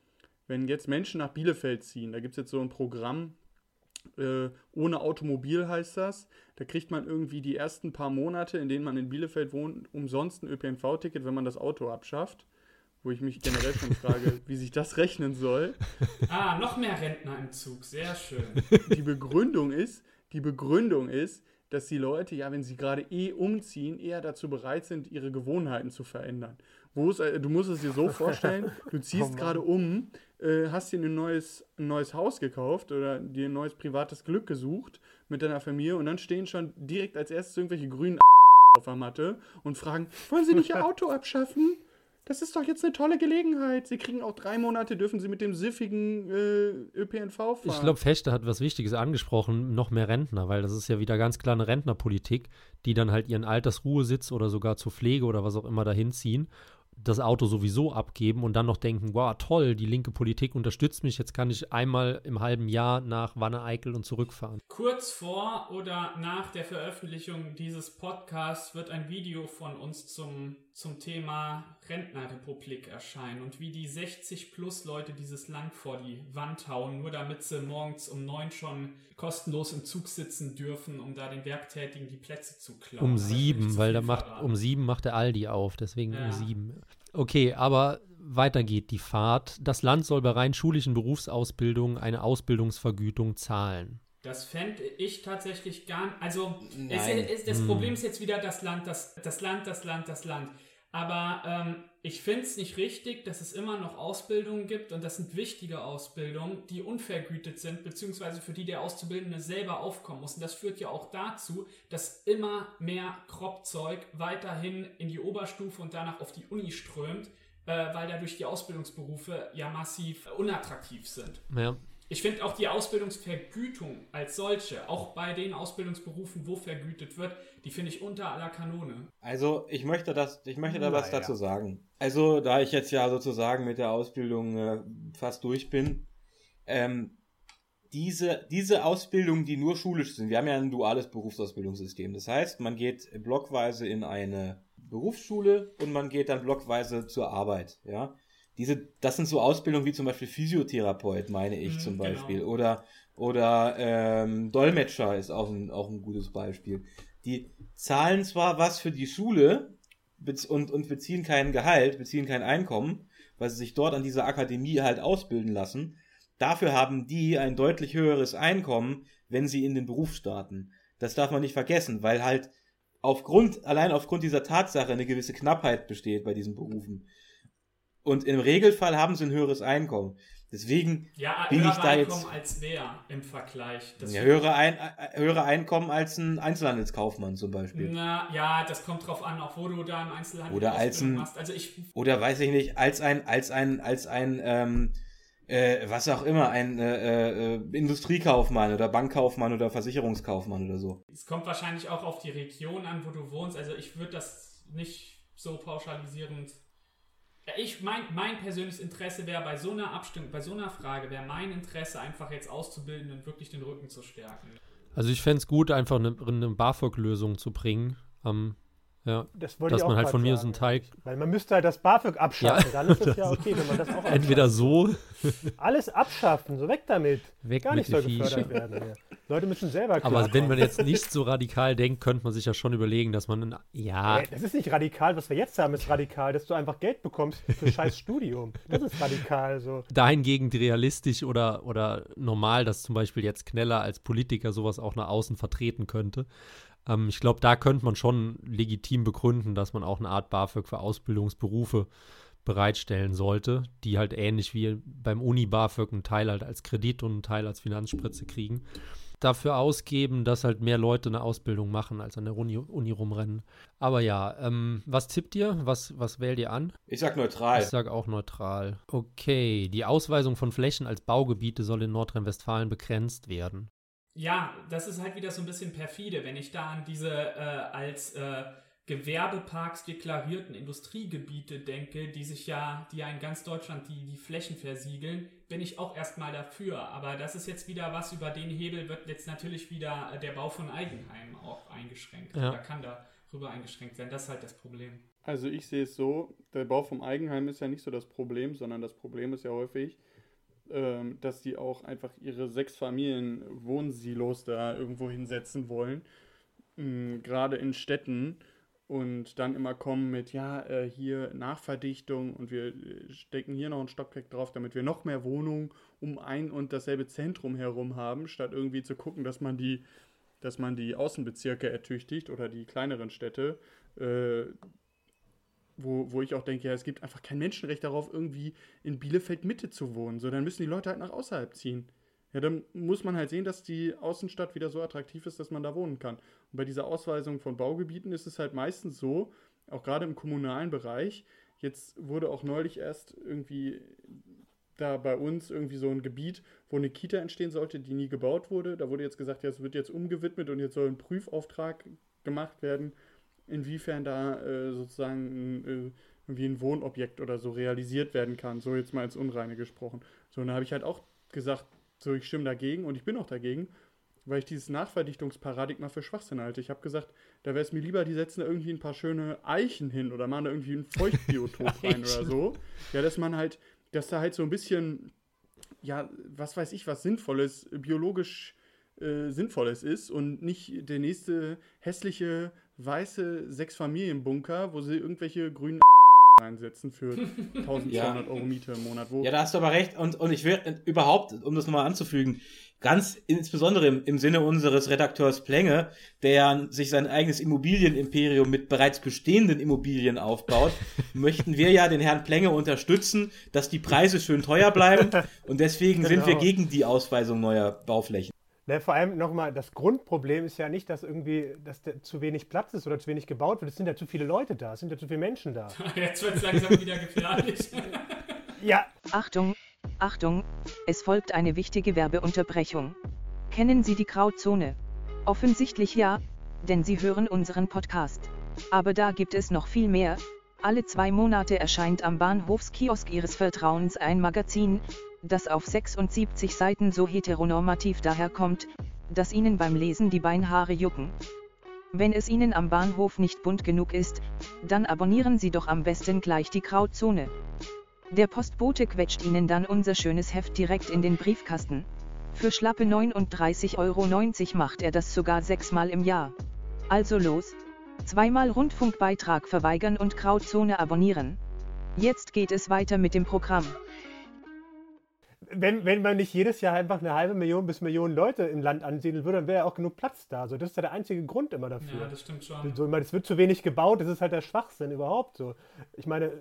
wenn jetzt Menschen nach Bielefeld ziehen, da gibt es jetzt so ein Programm, äh, ohne Automobil heißt das. Da kriegt man irgendwie die ersten paar Monate, in denen man in Bielefeld wohnt, umsonst ein ÖPNV-Ticket, wenn man das Auto abschafft. Wo ich mich generell schon frage, wie sich das rechnen soll. Ah, noch mehr Rentner im Zug, sehr schön. Die Begründung ist, die Begründung ist, dass die Leute, ja, wenn sie gerade eh umziehen, eher dazu bereit sind, ihre Gewohnheiten zu verändern. Wo es, äh, du musst es dir so vorstellen, du ziehst gerade um, äh, hast dir ein neues, ein neues Haus gekauft oder dir ein neues privates Glück gesucht mit deiner Familie und dann stehen schon direkt als erstes irgendwelche grünen auf der Matte und fragen, wollen Sie nicht Ihr Auto abschaffen? Das ist doch jetzt eine tolle Gelegenheit. Sie kriegen auch drei Monate, dürfen Sie mit dem siffigen äh, ÖPNV fahren. Ich glaube, Fechte hat was Wichtiges angesprochen, noch mehr Rentner, weil das ist ja wieder ganz klar eine Rentnerpolitik, die dann halt ihren Altersruhesitz oder sogar zur Pflege oder was auch immer dahin ziehen das Auto sowieso abgeben und dann noch denken, wow, toll, die linke Politik unterstützt mich, jetzt kann ich einmal im halben Jahr nach Wanne-Eickel und zurückfahren. Kurz vor oder nach der Veröffentlichung dieses Podcasts wird ein Video von uns zum, zum Thema Rentnerrepublik erscheinen und wie die 60 plus Leute dieses Land vor die Wand hauen, nur damit sie morgens um neun schon kostenlos im Zug sitzen dürfen, um da den Werktätigen die Plätze zu klauen. Um sieben, weil da macht, um sieben macht der Aldi auf, deswegen ja. um sieben. Okay, aber weiter geht die Fahrt. Das Land soll bei rein schulischen Berufsausbildungen eine Ausbildungsvergütung zahlen. Das fände ich tatsächlich gar nicht. Also, es, es, das hm. Problem ist jetzt wieder das Land, das, das Land, das Land, das Land. Aber ähm, ich finde es nicht richtig, dass es immer noch Ausbildungen gibt und das sind wichtige Ausbildungen, die unvergütet sind, beziehungsweise für die der Auszubildende selber aufkommen muss. Und das führt ja auch dazu, dass immer mehr Kropfzeug weiterhin in die Oberstufe und danach auf die Uni strömt, äh, weil dadurch die Ausbildungsberufe ja massiv unattraktiv sind. Ja. Ich finde auch die Ausbildungsvergütung als solche, auch bei den Ausbildungsberufen, wo vergütet wird, die finde ich unter aller Kanone. Also ich möchte das, ich möchte da was dazu sagen. Also da ich jetzt ja sozusagen mit der Ausbildung äh, fast durch bin, ähm, diese, diese Ausbildungen, die nur schulisch sind, wir haben ja ein duales Berufsausbildungssystem. Das heißt, man geht blockweise in eine Berufsschule und man geht dann blockweise zur Arbeit, ja diese, das sind so Ausbildungen wie zum Beispiel Physiotherapeut, meine ich mhm, zum genau. Beispiel. Genau. Oder, oder ähm, Dolmetscher ist auch ein, auch ein gutes Beispiel. Die zahlen zwar was für die Schule und, und beziehen kein Gehalt, beziehen kein Einkommen, weil sie sich dort an dieser Akademie halt ausbilden lassen. Dafür haben die ein deutlich höheres Einkommen, wenn sie in den Beruf starten. Das darf man nicht vergessen, weil halt aufgrund, allein aufgrund dieser Tatsache eine gewisse Knappheit besteht bei diesen Berufen. Und im Regelfall haben sie ein höheres Einkommen. Deswegen ja, bin ich da Einkommen jetzt. als wer im Vergleich? Das ja, höhere, ein, äh, höhere Einkommen als ein Einzelhandelskaufmann zum Beispiel. Na, ja, das kommt drauf an, auch wo du da im Einzelhandel oder als ein, machst. Also ich, oder weiß ich nicht, als ein, als ein, als ein, ähm, äh, was auch immer, ein äh, äh, Industriekaufmann oder Bankkaufmann oder Versicherungskaufmann oder so. Es kommt wahrscheinlich auch auf die Region an, wo du wohnst. Also ich würde das nicht so pauschalisierend ich, mein, mein persönliches Interesse wäre bei so einer Abstimmung, bei so einer Frage, wäre mein Interesse einfach jetzt auszubilden und wirklich den Rücken zu stärken. Also ich fände es gut, einfach eine, eine BAföG-Lösung zu bringen. Ähm, ja, das dass man halt von mir so einen Teig. Weil man müsste halt das BAföG abschaffen, ja, dann ist es ja okay, wenn man das auch Entweder so. Alles abschaffen, so weg damit. Weg Gar nicht soll gefördert werden. Ja. Leute müssen selber klar Aber wenn man jetzt nicht so radikal denkt, könnte man sich ja schon überlegen, dass man. Ja. Das ist nicht radikal. Was wir jetzt haben, ist radikal, dass du einfach Geld bekommst für scheiß Studium. Das ist radikal so. Dahingegen realistisch oder, oder normal, dass zum Beispiel jetzt Kneller als Politiker sowas auch nach außen vertreten könnte. Ähm, ich glaube, da könnte man schon legitim begründen, dass man auch eine Art BAföG für Ausbildungsberufe bereitstellen sollte, die halt ähnlich wie beim Uni-BAföG einen Teil halt als Kredit und einen Teil als Finanzspritze kriegen. Dafür ausgeben, dass halt mehr Leute eine Ausbildung machen, als an der Uni, Uni rumrennen. Aber ja, ähm, was tippt ihr? Was, was wählt ihr an? Ich sag neutral. Ich sag auch neutral. Okay, die Ausweisung von Flächen als Baugebiete soll in Nordrhein-Westfalen begrenzt werden. Ja, das ist halt wieder so ein bisschen perfide, wenn ich da an diese äh, als äh, Gewerbeparks deklarierten Industriegebiete denke, die sich ja, die ja in ganz Deutschland die, die Flächen versiegeln, bin ich auch erstmal dafür. Aber das ist jetzt wieder was, über den Hebel wird jetzt natürlich wieder der Bau von Eigenheimen auch eingeschränkt. Ja. Da kann darüber eingeschränkt werden. Das ist halt das Problem. Also ich sehe es so, der Bau vom Eigenheim ist ja nicht so das Problem, sondern das Problem ist ja häufig, ähm, dass die auch einfach ihre sechs Familien Wohnsilos da irgendwo hinsetzen wollen. Ähm, gerade in Städten und dann immer kommen mit, ja, äh, hier Nachverdichtung und wir äh, stecken hier noch ein Stockwerk drauf, damit wir noch mehr Wohnungen um ein und dasselbe Zentrum herum haben, statt irgendwie zu gucken, dass man die, dass man die Außenbezirke ertüchtigt oder die kleineren Städte, äh, wo, wo ich auch denke, ja, es gibt einfach kein Menschenrecht darauf, irgendwie in Bielefeld Mitte zu wohnen. So, dann müssen die Leute halt nach außerhalb ziehen. Ja, dann muss man halt sehen, dass die Außenstadt wieder so attraktiv ist, dass man da wohnen kann. Und bei dieser Ausweisung von Baugebieten ist es halt meistens so, auch gerade im kommunalen Bereich, jetzt wurde auch neulich erst irgendwie da bei uns irgendwie so ein Gebiet, wo eine Kita entstehen sollte, die nie gebaut wurde. Da wurde jetzt gesagt, ja, es wird jetzt umgewidmet und jetzt soll ein Prüfauftrag gemacht werden, inwiefern da äh, sozusagen äh, irgendwie ein Wohnobjekt oder so realisiert werden kann. So jetzt mal ins Unreine gesprochen. So, und da habe ich halt auch gesagt, so, ich stimme dagegen und ich bin auch dagegen, weil ich dieses Nachverdichtungsparadigma für Schwachsinn halte. Ich habe gesagt, da wäre es mir lieber, die setzen da irgendwie ein paar schöne Eichen hin oder machen da irgendwie ein Feuchtbiotop rein oder so. Ja, dass man halt, dass da halt so ein bisschen, ja, was weiß ich, was Sinnvolles, biologisch äh, Sinnvolles ist und nicht der nächste hässliche, weiße Sechsfamilienbunker, wo sie irgendwelche grünen einsetzen für 1200 ja. Euro Miete im Monat. Ja, da hast du aber recht. Und, und ich will überhaupt, um das nochmal anzufügen, ganz insbesondere im, im Sinne unseres Redakteurs Plenge, der sich sein eigenes Immobilienimperium mit bereits bestehenden Immobilien aufbaut, möchten wir ja den Herrn Plenge unterstützen, dass die Preise schön teuer bleiben. Und deswegen genau. sind wir gegen die Ausweisung neuer Bauflächen. Ne, vor allem nochmal, das Grundproblem ist ja nicht, dass irgendwie dass zu wenig Platz ist oder zu wenig gebaut wird. Es sind ja zu viele Leute da, es sind ja zu viele Menschen da. Jetzt wird es langsam wieder gefährlich. ja. Achtung, Achtung, es folgt eine wichtige Werbeunterbrechung. Kennen Sie die Grauzone? Offensichtlich ja, denn Sie hören unseren Podcast. Aber da gibt es noch viel mehr. Alle zwei Monate erscheint am Bahnhofskiosk Ihres Vertrauens ein Magazin, das auf 76 Seiten so heteronormativ daherkommt, dass Ihnen beim Lesen die Beinhaare jucken. Wenn es Ihnen am Bahnhof nicht bunt genug ist, dann abonnieren Sie doch am besten gleich die Grauzone. Der Postbote quetscht Ihnen dann unser schönes Heft direkt in den Briefkasten. Für schlappe 39,90 Euro macht er das sogar sechsmal im Jahr. Also los, zweimal Rundfunkbeitrag verweigern und Grauzone abonnieren. Jetzt geht es weiter mit dem Programm wenn, wenn man nicht jedes Jahr einfach eine halbe Million bis Millionen Leute im Land ansiedeln würde, dann wäre ja auch genug Platz da. So, das ist ja der einzige Grund immer dafür. Ja, das stimmt schon. So, ich meine, es wird zu wenig gebaut, das ist halt der Schwachsinn überhaupt so. Ich meine.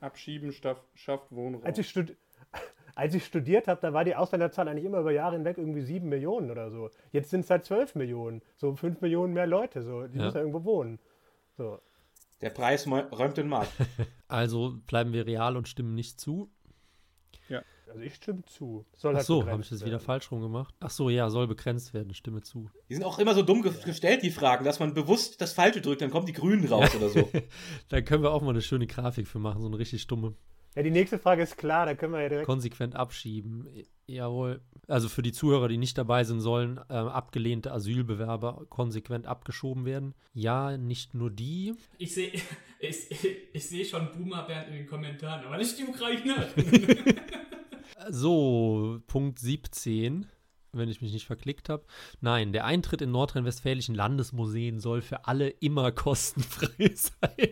Abschieben schafft, schafft Wohnraum. Als ich, als ich studiert habe, da war die Ausländerzahl eigentlich immer über Jahre hinweg irgendwie sieben Millionen oder so. Jetzt sind es halt zwölf Millionen. So fünf Millionen mehr Leute, so. Die ja. müssen ja irgendwo wohnen. So. Der Preis räumt den Markt. Also bleiben wir real und stimmen nicht zu. Ja. Also ich stimme zu. Soll Ach halt so, habe ich das wieder falsch rum gemacht? Ach so, ja, soll begrenzt werden, stimme zu. Die sind auch immer so dumm gestellt, die Fragen, dass man bewusst das Falsche drückt, dann kommen die Grünen raus oder so. da können wir auch mal eine schöne Grafik für machen, so eine richtig stumme. Ja, die nächste Frage ist klar, da können wir ja direkt. Konsequent abschieben. Jawohl. Also für die Zuhörer, die nicht dabei sind, sollen äh, abgelehnte Asylbewerber konsequent abgeschoben werden. Ja, nicht nur die. Ich sehe ich, ich seh schon Boomer Bernd in den Kommentaren, aber nicht die Ukraine. So, Punkt 17, wenn ich mich nicht verklickt habe. Nein, der Eintritt in nordrhein-westfälischen Landesmuseen soll für alle immer kostenfrei sein.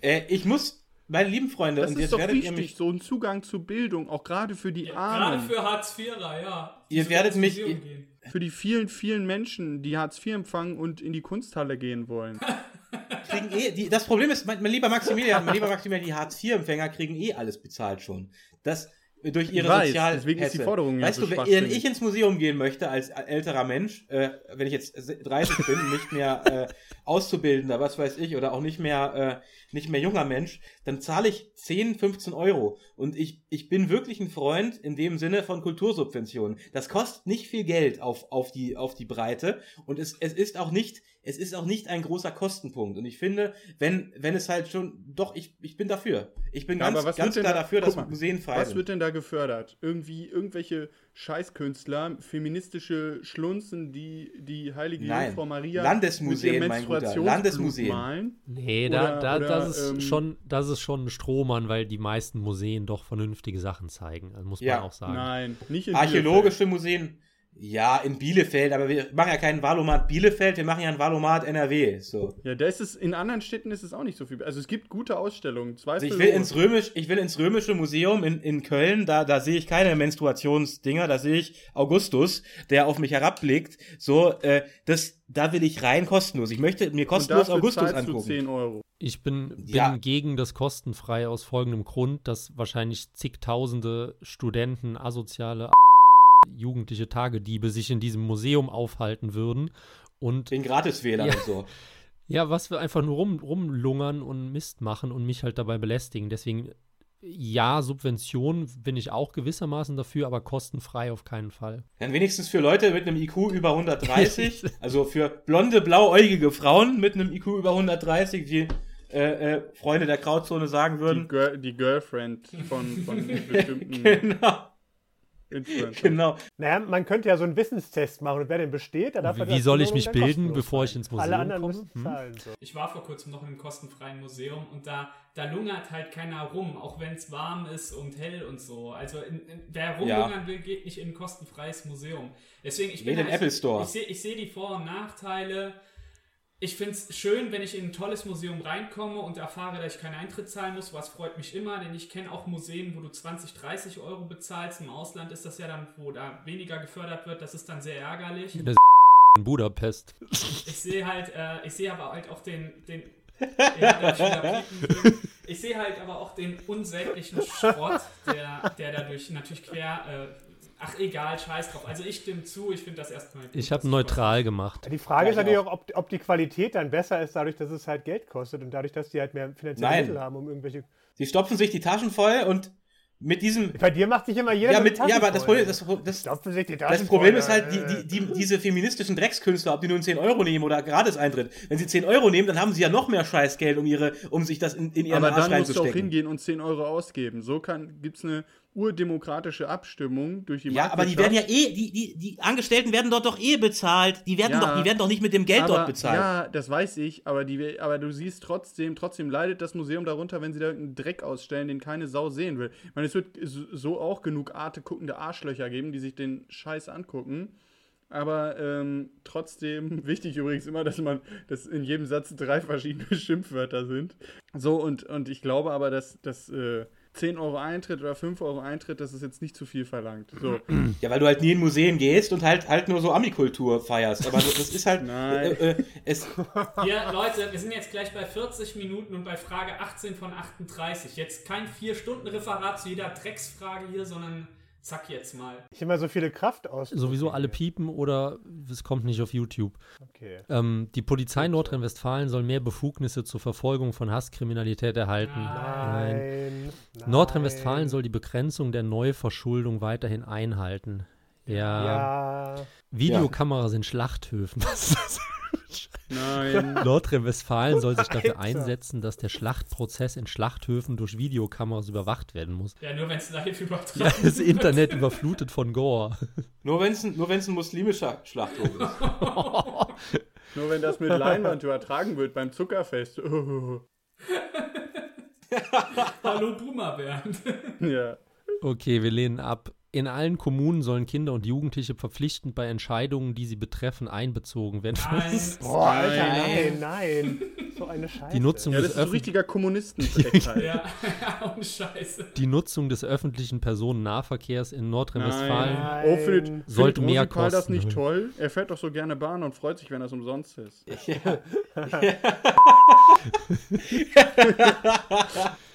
äh, ich muss, meine lieben Freunde, das und ist jetzt doch werdet wichtig, ihr mich, so ein Zugang zu Bildung, auch gerade für die ja, Armen. Gerade für Hartz-IVer, ja. Ihr werdet mich, für die vielen, vielen Menschen, die Hartz IV empfangen und in die Kunsthalle gehen wollen. kriegen eh, die, das Problem ist, mein, mein lieber Maximilian, mein lieber Maximilian, die Hartz-IV-Empfänger kriegen eh alles bezahlt schon. Das, durch ihre weiß, Sozial deswegen ist die Forderung Weißt so du, wenn ich ins Museum gehen möchte als älterer Mensch, äh, wenn ich jetzt 30 bin, nicht mehr äh, Auszubildender, was weiß ich, oder auch nicht mehr, äh, nicht mehr junger Mensch, dann zahle ich 10, 15 Euro. Und ich, ich bin wirklich ein Freund in dem Sinne von Kultursubventionen. Das kostet nicht viel Geld auf, auf, die, auf die Breite und es, es ist auch nicht es ist auch nicht ein großer Kostenpunkt. Und ich finde, wenn, wenn es halt schon, doch, ich, ich bin dafür. Ich bin Ja, ganz, ganz klar da- dafür, dass mal, Museen frei Was sind. wird denn da gefördert? Irgendwie irgendwelche Scheißkünstler, feministische Schlunzen, die die heilige Nein. Jungfrau Maria Landesmuseen, mit ihrem mein Guter. Menstruationsblut Landesmuseen. malen. Nee, da, Oder- da, oder, das, ist ähm, schon, das ist schon ein Strohmann, weil die meisten Museen doch vernünftige Sachen zeigen. Also muss Ja. man auch sagen. Nein, nicht in Archäologische Museen, ja, in Bielefeld, aber wir machen ja keinen Valomat Bielefeld, wir machen ja einen Valomat NRW. So. Ja, da ist es, in anderen Städten ist es auch nicht so viel. Also es gibt gute Ausstellungen. Also ich will ins Römisch, ich will ins Römische Museum in, in Köln, da, da sehe ich keine Menstruationsdinger, da sehe ich Augustus, der auf mich herabblickt. So, äh, das, da will ich rein kostenlos. Ich möchte mir Und kostenlos dafür Augustus zahlst du angucken. 10 Euro. Ich bin, bin Ja. gegen das kostenfrei aus folgendem Grund, dass wahrscheinlich zigtausende Studenten, asoziale jugendliche Tagediebe sich in diesem Museum aufhalten würden und Den Gratiswählern Ja. und so. ja, was wir einfach nur rum, rumlungern und Mist machen und mich halt dabei belästigen. Deswegen, ja, Subvention bin ich auch gewissermaßen dafür, aber kostenfrei auf keinen Fall. Dann wenigstens für Leute mit einem IQ über 130, also für blonde, blauäugige Frauen mit einem IQ über 130, die äh, äh, Freunde der Grauzone sagen Die, würden. Girl, die Girlfriend von, von bestimmten Genau, Influencern. genau. Naja, man könnte ja so einen Wissenstest machen und wer den besteht, dann darf Wie das soll ich mich bilden, bevor ich ins Museum Alle anderen komme? müssen Hm? zahlen. So. Ich war vor kurzem noch in einem kostenfreien Museum und da, da lungert halt keiner rum, auch wenn es warm ist und hell und so. Also in, in, wer rumlungern will, geht nicht in ein kostenfreies Museum. Deswegen, ich Geh in den halt- Apple Store. Ich sehe ich seh die Vor- und Nachteile. Ich finde es schön, wenn ich in ein tolles Museum reinkomme und erfahre, dass ich keinen Eintritt zahlen muss. Was freut mich immer, denn ich kenne auch Museen, wo du 20, 30 Euro bezahlst. Im Ausland ist das ja dann, wo da weniger gefördert wird. Das ist dann sehr ärgerlich. in Budapest. Ich sehe halt, äh, ich sehe aber halt auch den, den ja, ich sehe halt aber auch den unsäglichen Schrott, der, der dadurch natürlich quer, äh, ach egal, scheiß drauf. Also ich stimme zu, ich finde das erstmal gut, Ich habe neutral gemacht. Die Frage Ja, ist ich natürlich auch. auch, ob, ob die Qualität dann besser ist, dadurch, dass es halt Geld kostet und dadurch, dass die halt mehr finanzielle Nein. Mittel haben, um irgendwelche. Die stopfen sich die Taschen voll und mit diesem. Bei dir macht sich immer jeder. Ja, mit, die Taschen ja aber das. Problem, das, das, Stopfen sich die das Problem voll, ist halt, die, die, die, diese feministischen Dreckskünstler, ob die nun 10 Euro nehmen oder gratis Eintritt. Wenn sie 10 Euro nehmen, dann haben sie ja noch mehr Scheißgeld, um, ihre, um sich das in, in ihren Aber Arsch dann musst du auch reinzustecken. hingehen und 10 Euro ausgeben. So gibt es eine urdemokratische Abstimmung durch die Ja, aber die werden ja eh, die, die, die Angestellten werden dort doch eh bezahlt. Die werden Ja. doch, die werden doch nicht mit dem Geld aber, dort bezahlt. Ja, das weiß ich, aber, die, aber du siehst trotzdem, trotzdem leidet das Museum darunter, wenn sie da irgendeinen Dreck ausstellen, den keine Sau sehen will. Ich meine, es wird so so auch genug Arte guckende Arschlöcher geben, die sich den Scheiß angucken. Aber ähm, trotzdem wichtig übrigens immer, dass man, dass in jedem Satz drei verschiedene Schimpfwörter sind. So, und, und ich glaube aber, dass, dass äh, 10 Euro Eintritt oder 5 Euro Eintritt, das ist jetzt nicht zu viel verlangt. So. Ja, weil du halt nie in Museen gehst und halt halt nur so Amikultur feierst. Aber das ist halt. Nein. Äh, äh, es, Hier, Leute, wir sind jetzt gleich bei 40 Minuten und bei Frage 18 von 38. Jetzt kein 4-Stunden-Referat zu jeder Drecksfrage hier, sondern zack jetzt mal. Ich immer so viele Kraft aus. Sowieso alle piepen oder es kommt nicht auf YouTube. Okay. Ähm, die Polizei Nordrhein-Westfalen soll mehr Befugnisse zur Verfolgung von Hasskriminalität erhalten. Nein. Nein. nein. Nordrhein-Westfalen soll die Begrenzung der Neuverschuldung weiterhin einhalten. Ja. Ja. Videokameras in Schlachthöfen. Was ist das? Nein. Nordrhein-Westfalen soll sich dafür einsetzen, dass der Schlachtprozess in Schlachthöfen durch Videokameras überwacht werden muss. Ja, nur wenn es live übertragen Ja, das Internet überflutet von Gore. nur wenn es nur wenn's ein muslimischer Schlachthof ist. Nur wenn das mit Leinwand übertragen wird beim Zuckerfest. Hallo Boomer Bernd. ja. Okay, wir lehnen ab. In allen Kommunen sollen Kinder und Jugendliche verpflichtend bei Entscheidungen, die sie betreffen, einbezogen werden. Nein. Boah, Alter, Nein. nein, nein. So eine Scheiße. Die Nutzung, ja, das des, ist so richtiger Kommunistendreck halt. Ja, ohne Scheiße. die Nutzung des öffentlichen Personennahverkehrs in Nordrhein-Westfalen Nein. Oh, findet, Sollte findet mehr Rosikal das kosten. nicht toll? Er fährt doch so gerne Bahn und freut sich, wenn das umsonst ist.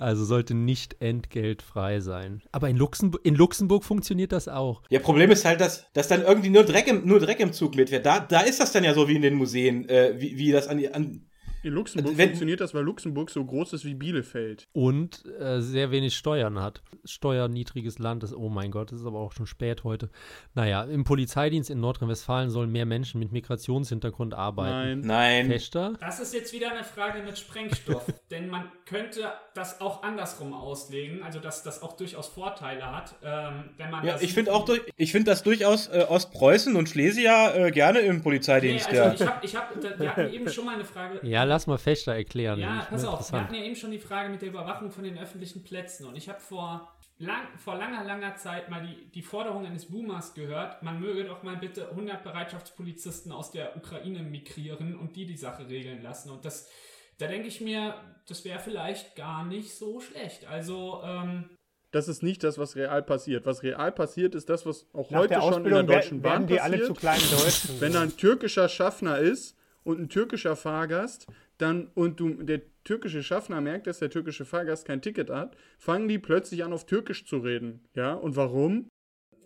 Also sollte nicht entgeltfrei sein. Aber in, Luxemburg, in Luxemburg funktioniert das auch. Ja, Problem ist halt, dass, dass dann irgendwie nur Dreck im, nur Dreck im Zug mit wird. Da, da ist das dann ja so wie in den Museen, äh, wie, wie das an, die- an In Luxemburg Wenn- funktioniert das, weil Luxemburg so groß ist wie Bielefeld. Und äh, sehr wenig Steuern hat. Steuerniedriges Land ist, oh mein Gott, es ist aber auch schon spät heute. Naja, im Polizeidienst in Nordrhein-Westfalen sollen mehr Menschen mit Migrationshintergrund arbeiten. Nein. Nein. Fechter? Das ist jetzt wieder eine Frage mit Sprengstoff, denn man könnte das auch andersrum auslegen, also dass das auch durchaus Vorteile hat, ähm, wenn man Ja, das ich finde auch, durch, ich finde das durchaus äh, Ostpreußen und Schlesier äh, gerne im Nee, Polizeidienst. also ja. ich hab, ich hab, wir hatten eben schon mal eine Frage. Ja, lass mal Fechter erklären. Ja, pass auf, wir hatten ja eben schon die Frage mit der Überwachung von den öffentlichen Plätzen und ich habe vor, lang, vor langer, langer Zeit mal die, die Forderung eines Boomers gehört, man möge doch mal bitte 100 Bereitschaftspolizisten aus der Ukraine migrieren und die die Sache regeln lassen und das, da denke ich mir, das wäre vielleicht gar nicht so schlecht. Also, ähm, Das ist nicht das, was real passiert. Was real passiert, ist das, was auch Nach heute schon in der Deutschen werden Bahn die passiert. alle zu kleinen Deutschen. Wenn da ein türkischer Schaffner ist und ein türkischer Fahrgast, dann und du der türkische Schaffner merkt, dass der türkische Fahrgast kein Ticket hat, fangen die plötzlich an auf Türkisch zu reden. Ja, und warum?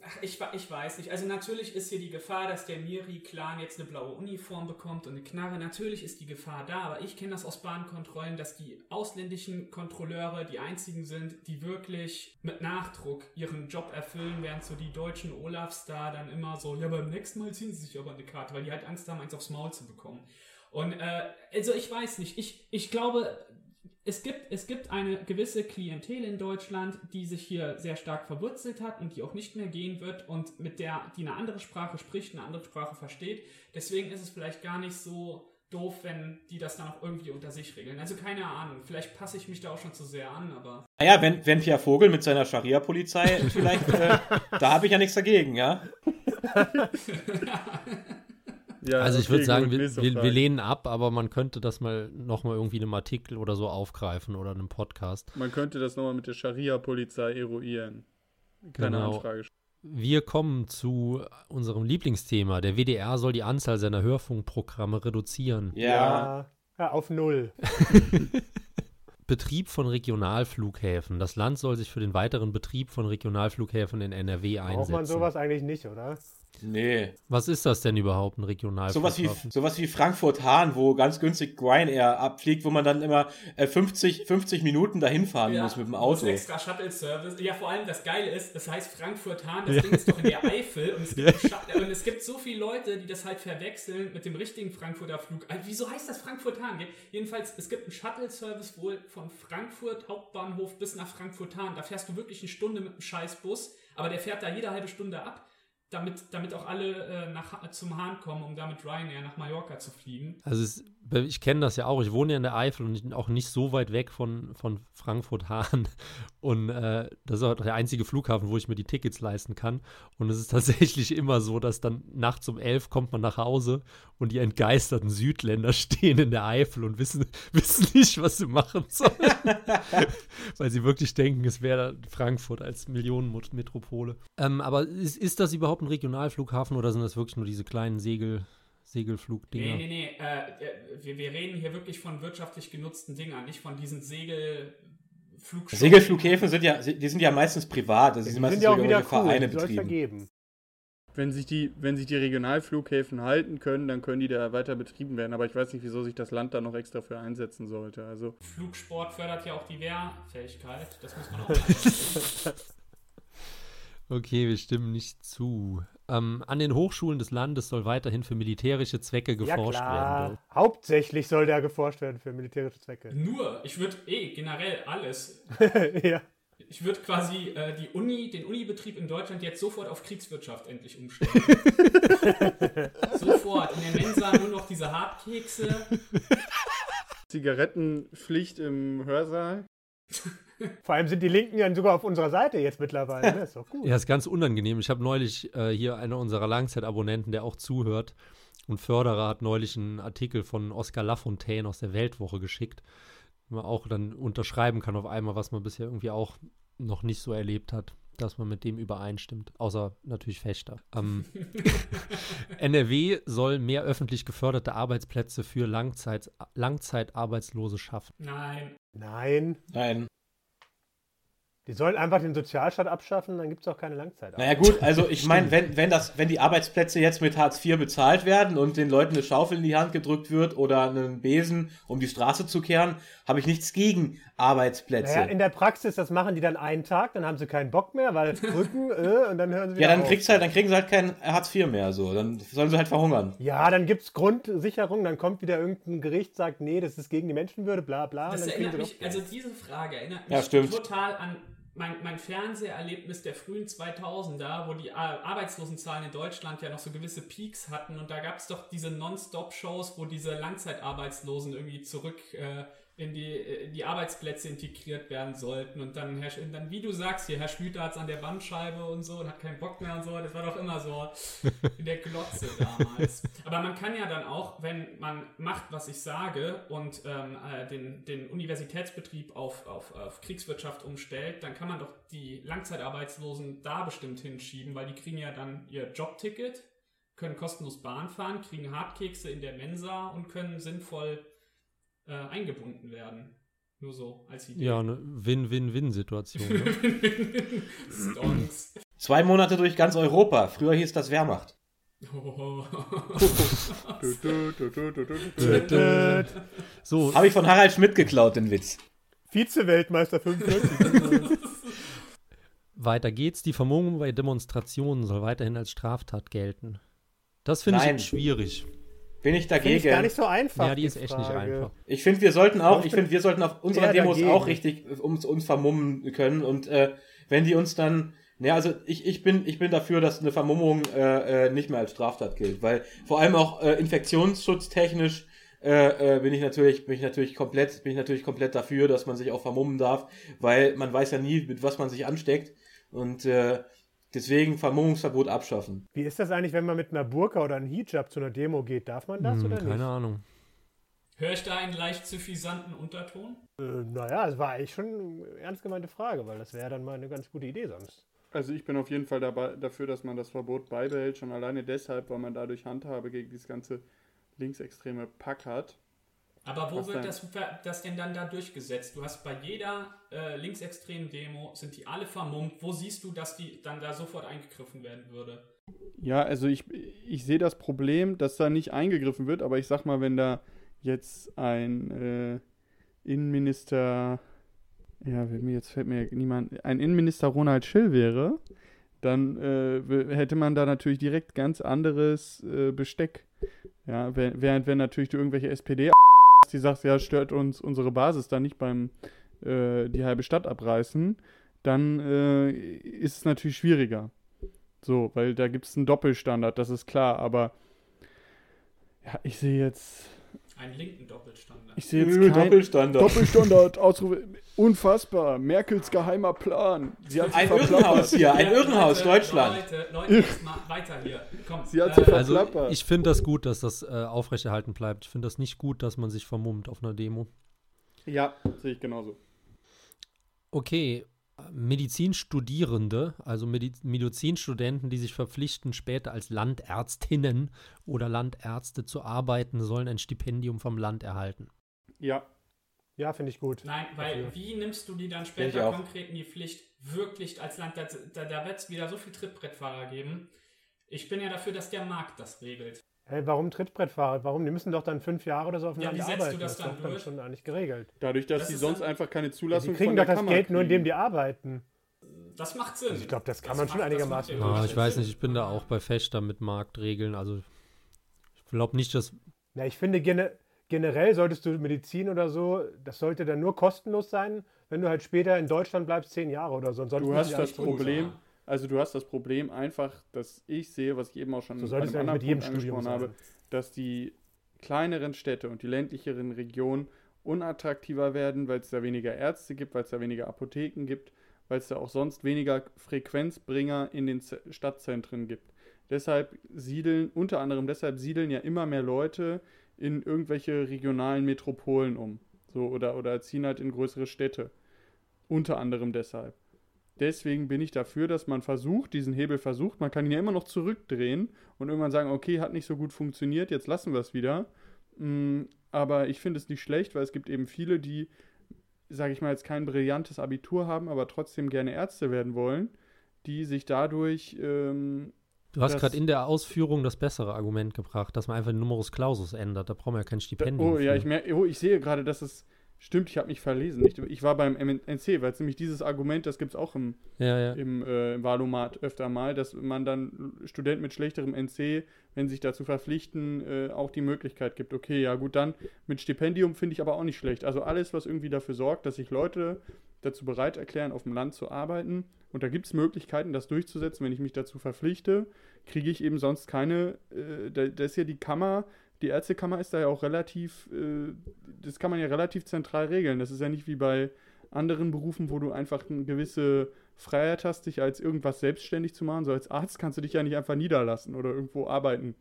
Ach, ich, ich weiß nicht. Also natürlich ist hier die Gefahr, dass der Miri-Clan jetzt eine blaue Uniform bekommt und eine Knarre. Natürlich ist die Gefahr da, aber ich kenne das aus Bahnkontrollen, dass die ausländischen Kontrolleure die einzigen sind, die wirklich mit Nachdruck ihren Job erfüllen, während so die deutschen Olafs da dann immer so, ja, beim nächsten Mal ziehen sie sich aber eine Karte, weil die halt Angst haben, eins aufs Maul zu bekommen. Und äh, also ich weiß nicht, ich, ich glaube, es gibt, es gibt eine gewisse Klientel in Deutschland, die sich hier sehr stark verwurzelt hat und die auch nicht mehr gehen wird und mit der, die eine andere Sprache spricht, eine andere Sprache versteht. Deswegen ist es vielleicht gar nicht so doof, wenn die das dann auch irgendwie unter sich regeln. Also keine Ahnung, vielleicht passe ich mich da auch schon zu sehr an, aber Naja, wenn, wenn Pierre Vogel mit seiner Scharia-Polizei vielleicht, äh, da habe ich ja nichts dagegen, ja. Ja, Also ich okay, würde sagen, gut, wir, wir, lehnen ab, aber man könnte das mal nochmal irgendwie in einem Artikel oder so aufgreifen oder in einem Podcast. Man könnte das nochmal mit der Scharia-Polizei eruieren. Keine Genau. Anfrage. Wir kommen zu unserem Lieblingsthema. Der WDR soll die Anzahl seiner Hörfunkprogramme reduzieren. Ja. ja, auf null. Betrieb von Regionalflughäfen. Das Land soll sich für den weiteren Betrieb von Regionalflughäfen in NRW Braucht einsetzen. man sowas eigentlich nicht, oder? Nee. Was ist das denn überhaupt, ein Sowas wie, Regionalflughafen? sowas wie Frankfurt-Hahn, wo ganz günstig Ryanair abfliegt, wo man dann immer äh, 50, 50 Minuten dahin fahren muss mit dem das Auto. extra Shuttle-Service. Ja, vor allem das Geile ist, das heißt Frankfurt-Hahn, das Ding ist doch in der Eifel und es, Shut- und es gibt so viele Leute, die das halt verwechseln mit dem richtigen Frankfurter Flug. Also, wieso heißt das Frankfurt-Hahn? Jedenfalls, es gibt einen Shuttle-Service wohl von Frankfurt Hauptbahnhof bis nach Frankfurt-Hahn. Da fährst du wirklich eine Stunde mit einem Scheißbus, aber der fährt da jede halbe Stunde ab. Damit, damit auch alle äh, nach, zum Hahn kommen, um da mit Ryanair nach Mallorca zu fliegen. Also es, ich kenne das ja auch. Ich wohne ja in der Eifel und auch nicht so weit weg von, von Frankfurt-Hahn. Und äh, das ist auch der einzige Flughafen, wo ich mir die Tickets leisten kann. Und es ist tatsächlich immer so, dass dann nachts um elf kommt man nach Hause und die entgeisterten Südländer stehen in der Eifel und wissen, wissen nicht, was sie machen sollen. Weil sie wirklich denken, es wäre Frankfurt als Millionenmetropole. Ähm, aber ist, ist das überhaupt ein Regionalflughafen oder sind das wirklich nur diese kleinen Segel, Segelflugdinger? Nee, nee, nee. Äh, wir, wir reden hier wirklich von wirtschaftlich genutzten Dingern, nicht von diesen Segelflugschiffen. Segelflughäfen sind ja, die sind ja meistens privat. Also die sind meistens sind ja auch wieder cool. Vereine betrieben. vergeben. Wenn sich, die, wenn sich die Regionalflughäfen halten können, dann können die da weiter betrieben werden. Aber ich weiß nicht, wieso sich das Land da noch extra für einsetzen sollte. Also Flugsport fördert ja auch die Wehrfähigkeit. Das muss man auch sagen. Okay, wir stimmen nicht zu. Ähm, an den Hochschulen des Landes soll weiterhin für militärische Zwecke Ja geforscht klar. werden. Hauptsächlich soll da geforscht werden für militärische Zwecke. Nur, ich würde eh generell alles. ja. Ich würde quasi äh, die Uni, den Unibetrieb in Deutschland jetzt sofort auf Kriegswirtschaft endlich umstellen. sofort. In der Mensa nur noch diese Hartkekse. Zigarettenpflicht im Hörsaal. Vor allem sind die Linken ja sogar auf unserer Seite jetzt mittlerweile. ne? ist doch gut. Ja, ist ganz unangenehm. Ich habe neulich äh, hier einer unserer Langzeitabonnenten, der auch zuhört und Förderer, hat neulich einen Artikel von Oskar Lafontaine aus der Weltwoche geschickt, wo man auch dann unterschreiben kann auf einmal, was man bisher irgendwie auch noch nicht so erlebt hat, dass man mit dem übereinstimmt. Außer natürlich Fechter. Ähm, NRW soll mehr öffentlich geförderte Arbeitsplätze für Langzeit, Langzeitarbeitslose schaffen. Nein. Nein. Nein. Die sollen einfach den Sozialstaat abschaffen, dann gibt es auch keine Langzeit. Naja gut, also ich meine, wenn, wenn, das, wenn die Arbeitsplätze jetzt mit Hartz IV bezahlt werden und den Leuten eine Schaufel in die Hand gedrückt wird oder einen Besen, um die Straße zu kehren, habe ich nichts gegen Arbeitsplätze. Naja, in der Praxis, das machen die dann einen Tag, dann haben sie keinen Bock mehr, weil Rücken, äh, und dann hören sie wieder ja, dann, auf. kriegst halt, dann kriegen sie halt kein Hartz IV mehr, so. Dann sollen sie halt verhungern. Ja, dann gibt es Grundsicherung, dann kommt wieder irgendein Gericht, sagt, nee, das ist gegen die Menschenwürde, bla bla. Das und dann kriegen erinnert mich, also diese Frage erinnert Ja, mich stimmt. total an mein, mein Fernseherlebnis der frühen 2000er, wo die Ar- Arbeitslosenzahlen in Deutschland ja noch so gewisse Peaks hatten. Und da gab es doch diese Non-Stop-Shows, wo diese Langzeitarbeitslosen irgendwie zurück äh, in die, äh, die Arbeitsplätze integriert werden sollten und dann, Herr, dann wie du sagst hier, Herr Schlüter hat es an der Bandscheibe und so und hat keinen Bock mehr und so, das war doch immer so in der Glotze damals. Aber man kann ja dann auch, wenn man macht, was ich sage und ähm, äh, den, den Universitätsbetrieb auf, auf, auf Kriegswirtschaft umstellt, dann kann man doch die Langzeitarbeitslosen da bestimmt hinschieben, weil die kriegen ja dann ihr Jobticket, können kostenlos Bahn fahren, kriegen Hartkekse in der Mensa und können sinnvoll äh, eingebunden werden. Nur so als Idee. Ja, eine Win-Win-Win-Situation. Ne? Zwei Monate durch ganz Europa. Früher hieß das Wehrmacht. Äh, So, Habe ich von Harald Schmidt geklaut, den Witz. Vize-Weltmeister 45. weiter geht's. Die Vermummung bei Demonstrationen soll weiterhin als Straftat gelten. Das finde ich schwierig. Bin ich Finde dagegen. ich gar nicht so einfach. Ja, die ist echt nicht Frage. einfach. Ich finde, wir sollten auch, Ich finde, wir sollten auf unseren eher Demos dagegen. auch richtig äh, uns, uns vermummen können. Und äh, wenn die uns dann, ja, also ich, ich bin, ich bin dafür, dass eine Vermummung äh, äh, nicht mehr als Straftat gilt, weil vor allem auch äh, infektionsschutztechnisch äh, äh, bin ich natürlich, bin ich natürlich komplett, bin ich natürlich komplett dafür, dass man sich auch vermummen darf, weil man weiß ja nie, mit was man sich ansteckt. Und äh, deswegen Vermummungsverbot abschaffen. Wie ist das eigentlich, wenn man mit einer Burka oder einem Hijab zu einer Demo geht? Darf man das Hm, oder keine nicht? Ahnung. Höre ich da einen leicht suffisanten Unterton? Äh, naja, es war eigentlich schon eine ernst gemeinte Frage, weil das wäre dann mal eine ganz gute Idee sonst. Also ich bin auf jeden Fall dabei, dafür, dass man das Verbot beibehält, schon alleine deshalb, weil man dadurch Handhabe gegen dieses ganze linksextreme Pack hat. Aber wo Was wird das, das denn dann da durchgesetzt? Du hast bei jeder äh, linksextremen Demo, sind die alle vermummt. Wo siehst du, dass die dann da sofort eingegriffen werden würde? Ja, also ich, ich sehe das Problem, dass da nicht eingegriffen wird, aber ich sag mal, wenn da jetzt ein äh, Innenminister, ja, mir jetzt fällt mir niemand, ein Innenminister Ronald Schill wäre, dann äh, hätte man da natürlich direkt ganz anderes äh, Besteck. Ja, während wenn natürlich du irgendwelche SPD die sagst, ja, stört uns unsere Basis da nicht beim äh, die halbe Stadt abreißen, dann äh, ist es natürlich schwieriger. So, weil da gibt es einen Doppelstandard, das ist klar, aber ja, ich sehe jetzt. Einen linken Doppelstandard. Ich sehe jetzt kein Doppelstandard. Doppelstandard, Ausrufe. Unfassbar. Merkels geheimer Plan. Sie hat sich Ein. Irrenhaus hier, ein Irrenhaus, Leute, Deutschland. Leute, Leute, weiter hier. Komm, Sie hat sich äh, Also ich finde das gut, dass das äh, aufrechterhalten bleibt. Ich finde das nicht gut, dass man sich vermummt auf einer Demo. Ja, sehe ich genauso. Okay, Medizinstudierende, also Medi Medizinstudenten, die sich verpflichten, später als Landärztinnen oder Landärzte zu arbeiten, sollen ein Stipendium vom Land erhalten. Ja. Ja, finde ich gut. Nein, weil Dafür. wie nimmst du die dann später konkret in die Pflicht, wirklich als Land, da, da, da wird es wieder so viel Trittbrettfahrer geben. Ich bin ja dafür, dass der Markt das regelt. Hey, warum Trittbrettfahrer? Warum? Die müssen doch dann fünf Jahre oder so Ja, aufeinander wie setzt du arbeiten. das ist dann doch dann durch? schon eigentlich geregelt. Dadurch, dass Das sie ist sonst einfach keine Ja, Zulassung die kriegen von doch das Kammer Geld nur, indem kriegen. die arbeiten. Das macht Sinn. Also ich glaube, das kann Das man schon macht- das einigermaßen. ja Ah, ich weiß nicht, ich bin da auch bei Fechter mit Marktregeln. Also ich glaube nicht, dass Na, ich finde gene generell solltest du Medizin oder so, das sollte dann nur kostenlos sein, wenn du halt später in Deutschland bleibst, zehn Jahre oder so. Und sonst Du hast das alles tun. Also du hast das Problem einfach, dass ich sehe, was ich eben auch schon So eigentlich anderen mit jedem Punkt angesprochen habe, dass die kleineren Städte und die ländlicheren Regionen unattraktiver werden, weil es da weniger Ärzte gibt, weil es da weniger Apotheken gibt, weil es da auch sonst weniger Frequenzbringer in den Z Stadtzentren gibt. Deshalb siedeln, unter anderem deshalb siedeln ja immer mehr Leute in irgendwelche regionalen Metropolen um. So, oder, oder ziehen halt in größere Städte. Unter anderem deshalb. Deswegen bin ich dafür, dass man versucht, diesen Hebel versucht. Man kann ihn ja immer noch zurückdrehen und irgendwann sagen, okay, hat nicht so gut funktioniert, jetzt lassen wir es wieder. Mm, Aber ich finde es nicht schlecht, weil es gibt eben viele, die sage ich mal, jetzt kein brillantes Abitur haben, aber trotzdem gerne Ärzte werden wollen, die sich dadurch. Ähm, Du hast gerade in der Ausführung das bessere Argument gebracht, dass man einfach den Numerus Clausus ändert. Da brauchen wir ja kein Stipendium. oh ja, für. ich, mer oh, ich sehe gerade, dass es. Stimmt, ich habe mich verlesen. Ich, ich war beim MNC, weil es nämlich dieses Argument, das gibt es auch im, ja, ja. im, äh, im Valomat öfter mal, dass man dann Studenten mit schlechterem NC, wenn sie sich dazu verpflichten, äh, auch die Möglichkeit gibt. Okay, ja gut, dann mit Stipendium finde ich aber auch nicht schlecht. Also alles, was irgendwie dafür sorgt, dass sich Leute dazu bereit erklären, auf dem Land zu arbeiten. Und da gibt es Möglichkeiten, das durchzusetzen. Wenn ich mich dazu verpflichte, kriege ich eben sonst keine, äh, da, da ist ja die Kammer, die Ärztekammer ist da ja auch relativ, äh, das kann man ja relativ zentral regeln. Das ist ja nicht wie bei anderen Berufen, wo du einfach eine gewisse Freiheit hast, dich als irgendwas selbstständig zu machen. So als Arzt kannst du dich ja nicht einfach niederlassen oder irgendwo arbeiten.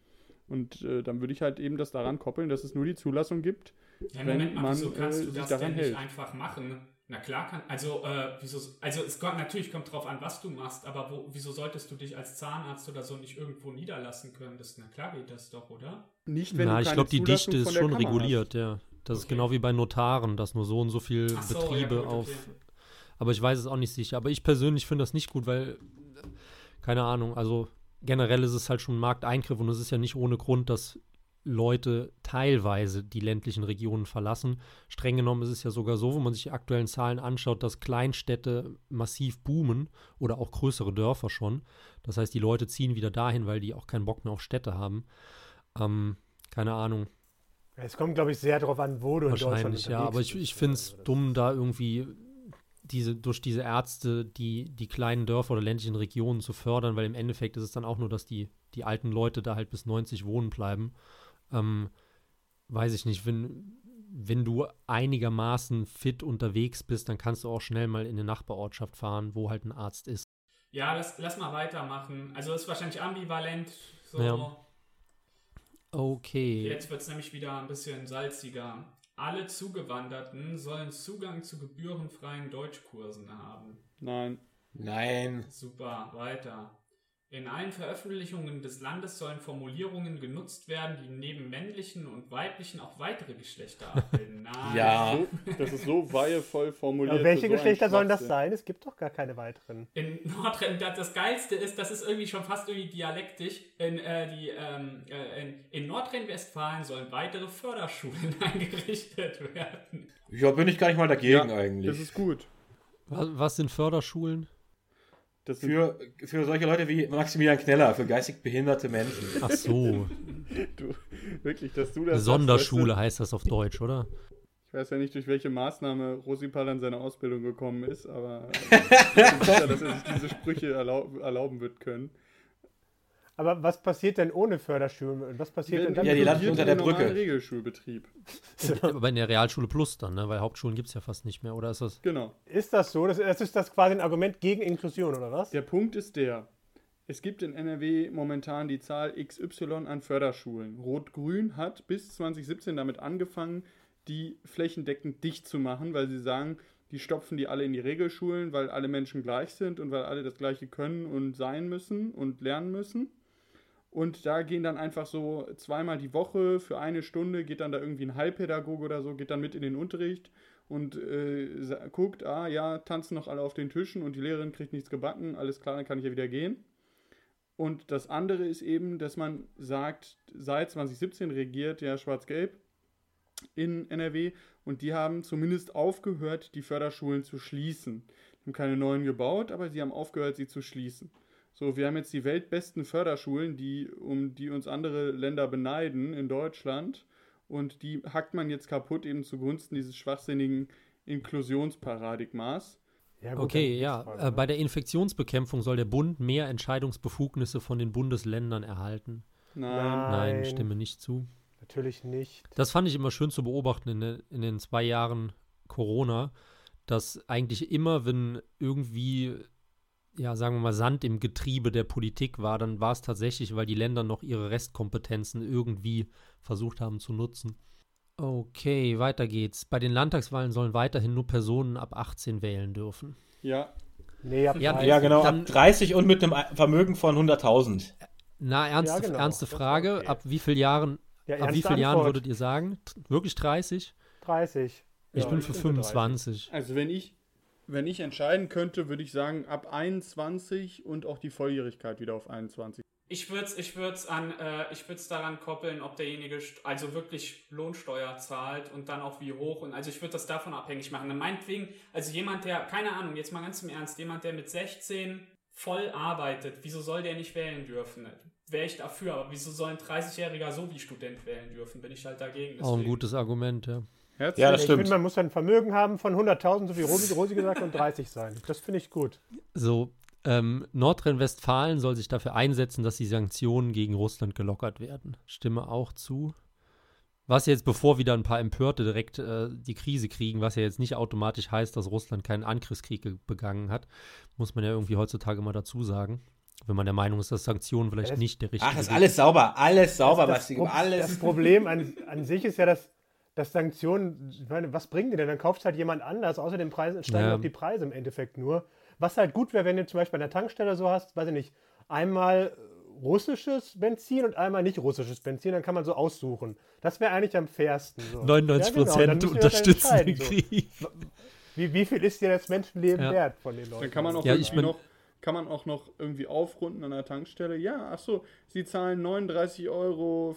Und äh, dann würde ich halt eben das daran koppeln, dass es nur die Zulassung gibt. Ja, wenn Moment mal, man, wieso kannst äh, du sich das daran denn nicht hält. einfach machen? Na klar kann, also, äh, wieso, also es kommt, natürlich kommt drauf an, was du machst, aber wo, wieso solltest du dich als Zahnarzt oder so nicht irgendwo niederlassen können? Das, na klar geht das doch, oder? Nicht, wenn Na, du ich glaube, die Dichte ist schon Kammer reguliert, ja. Das ist Okay. genau wie bei Notaren, dass nur so und so viel Ach so, Betriebe ja, gut, auf. okay. Aber ich weiß es auch nicht sicher. Aber ich persönlich finde das nicht gut, weil, keine Ahnung, also generell ist es halt schon ein Markteingriff und es ist ja nicht ohne Grund, dass Leute teilweise die ländlichen Regionen verlassen. Streng genommen ist es ja sogar so, wenn man sich die aktuellen Zahlen anschaut, dass Kleinstädte massiv boomen oder auch größere Dörfer schon. Das heißt, die Leute ziehen wieder dahin, weil die auch keinen Bock mehr auf Städte haben. Ähm, keine Ahnung. Es kommt, glaube ich, sehr darauf an, wo du in Deutschland Wahrscheinlich, ja. Aber ich, bist. ich finde es dumm, da irgendwie diese, durch diese Ärzte die, die kleinen Dörfer oder ländlichen Regionen zu fördern, weil im Endeffekt ist es dann auch nur, dass die, die alten Leute da halt bis 90 wohnen bleiben. Ähm, weiß ich nicht, wenn, wenn du einigermaßen fit unterwegs bist, dann kannst du auch schnell mal in eine Nachbarortschaft fahren, wo halt ein Arzt ist. Ja, lass, lass mal weitermachen. Also ist wahrscheinlich ambivalent. So. Ja. Okay. Jetzt wird es nämlich wieder ein bisschen salziger. Alle Zugewanderten sollen Zugang zu gebührenfreien Deutschkursen haben. Nein. Nein. Super, weiter. In allen Veröffentlichungen des Landes sollen Formulierungen genutzt werden, die neben männlichen und weiblichen auch weitere Geschlechter abbilden. Nein. Ja. Das ist so weihevoll formuliert. Aber welche so Geschlechter sollen das sein? Es gibt doch gar keine weiteren. In Nordrhein, das, das Geilste ist, das ist irgendwie schon fast irgendwie dialektisch. In, äh, die, ähm, äh, in, in Nordrhein-Westfalen sollen weitere Förderschulen eingerichtet werden. Ja, bin ich gar nicht mal dagegen Ja, eigentlich. Das ist gut. Was, was sind Förderschulen? Für, für solche Leute wie Maximilian Kneller, für geistig behinderte Menschen. Ach so, du, wirklich, dass du das Sonderschule weißt heißt das auf Deutsch, oder? Ich weiß ja nicht, durch welche Maßnahme Rosipal an seine Ausbildung gekommen ist, aber ich bin sicher, dass er sich diese Sprüche erlaub, erlauben wird können. Aber was passiert denn ohne Förderschulen? Und was passiert denn dann? Ja, die landen unter in der Brücke. Regelschulbetrieb. Aber in der Realschule Plus dann, ne? Weil Hauptschulen gibt es ja fast nicht mehr, oder ist das? Genau. Ist das so? Das, das ist das quasi ein Argument gegen Inklusion, oder was? Der Punkt ist der, es gibt in NRW momentan die Zahl XY an Förderschulen. Rot-Grün hat bis 2017 damit angefangen, die flächendeckend dicht zu machen, weil sie sagen, die stopfen die alle in die Regelschulen, weil alle Menschen gleich sind und weil alle das Gleiche können und sein müssen und lernen müssen. Und da gehen dann einfach so zweimal die Woche für eine Stunde, geht dann da irgendwie ein Heilpädagoge oder so, geht dann mit in den Unterricht und äh, guckt, ah ja, tanzen noch alle auf den Tischen und die Lehrerin kriegt nichts gebacken, alles klar, dann kann ich ja wieder gehen. Und das andere ist eben, dass man sagt, seit 2017 regiert ja Schwarz-Gelb in NRW und die haben zumindest aufgehört, die Förderschulen zu schließen. Die haben keine neuen gebaut, aber sie haben aufgehört, sie zu schließen. So, wir haben jetzt die weltbesten Förderschulen, die, um die uns andere Länder beneiden in Deutschland. Und die hackt man jetzt kaputt, eben zugunsten dieses schwachsinnigen Inklusionsparadigmas. Ja, gut, Okay, ja. Frage, Äh, ne? bei der Infektionsbekämpfung soll der Bund mehr Entscheidungsbefugnisse von den Bundesländern erhalten. Nein. Nein, Nein. stimme nicht zu. Natürlich nicht. Das fand ich immer schön zu beobachten in, den- in den zwei Jahren Corona, dass eigentlich immer, wenn irgendwie, ja, sagen wir mal, Sand im Getriebe der Politik war, dann war es tatsächlich, weil die Länder noch ihre Restkompetenzen irgendwie versucht haben zu nutzen. Okay, weiter geht's. Bei den Landtagswahlen sollen weiterhin nur Personen ab 18 wählen dürfen. Ja, Nee, ab Ja, 30. Ja, genau, Dann- ab 30 und mit einem Vermögen von 100.000. Na, ernste, Ja, genau. ernste Frage. okay. Ab wie vielen Jahren, Ja, ab wie vielen Jahren würdet ihr sagen? Wirklich 30? 30. Ich Ja, bin ich für bin für 25. Also wenn ich, wenn ich entscheiden könnte, würde ich sagen, ab 21 und auch die Volljährigkeit wieder auf 21. Ich würde es ich würd's an, äh, ich würd's daran koppeln, ob derjenige also wirklich Lohnsteuer zahlt und dann auch wie hoch. Und also ich würde das davon abhängig machen. Dann meinetwegen, also jemand, der, keine Ahnung, jetzt mal ganz im Ernst, jemand, der mit 16 voll arbeitet, wieso soll der nicht wählen dürfen? Wäre ich dafür, aber wieso soll ein 30-Jähriger so wie Student wählen dürfen? Bin ich halt dagegen. Auch ein deswegen. gutes Argument, ja. Herzlich Ja, das ich stimmt. finde, man muss ein Vermögen haben von 100.000, so wie Rosi, Rosi gesagt, und 30 sein. Das finde ich gut. So, ähm, Nordrhein-Westfalen soll sich dafür einsetzen, dass die Sanktionen gegen Russland gelockert werden. Stimme auch zu. Was jetzt, bevor wieder ein paar Empörte direkt äh, die Krise kriegen, was ja jetzt nicht automatisch heißt, dass Russland keinen Angriffskrieg ge- begangen hat, muss man ja irgendwie heutzutage mal dazu sagen. Wenn man der Meinung ist, dass Sanktionen vielleicht das- nicht der richtige Ach, ist Weg alles sauber, alles sauber, das, Basti, Pro- alles. das Problem an, an sich ist ja, dass, dass Sanktionen, ich meine, was bringen die denn? Dann kauft halt jemand anders, außer den Preisen steigen Ja. auch die Preise im Endeffekt nur. Was halt gut wäre, wenn du zum Beispiel an der Tankstelle so hast, weiß ich nicht, einmal russisches Benzin und einmal nicht russisches Benzin, dann kann man so aussuchen. Das wäre eigentlich am fairsten. So. 99 Ja, genau, Prozent das unterstützen den Krieg. So. Wie, wie viel ist dir das Menschenleben Ja. wert von den Leuten? Dann kann man auch Ja, irgendwie ich bin- noch, kann man auch noch irgendwie aufrunden an der Tankstelle. Ja, ach so, Sie zahlen 39,45 Euro.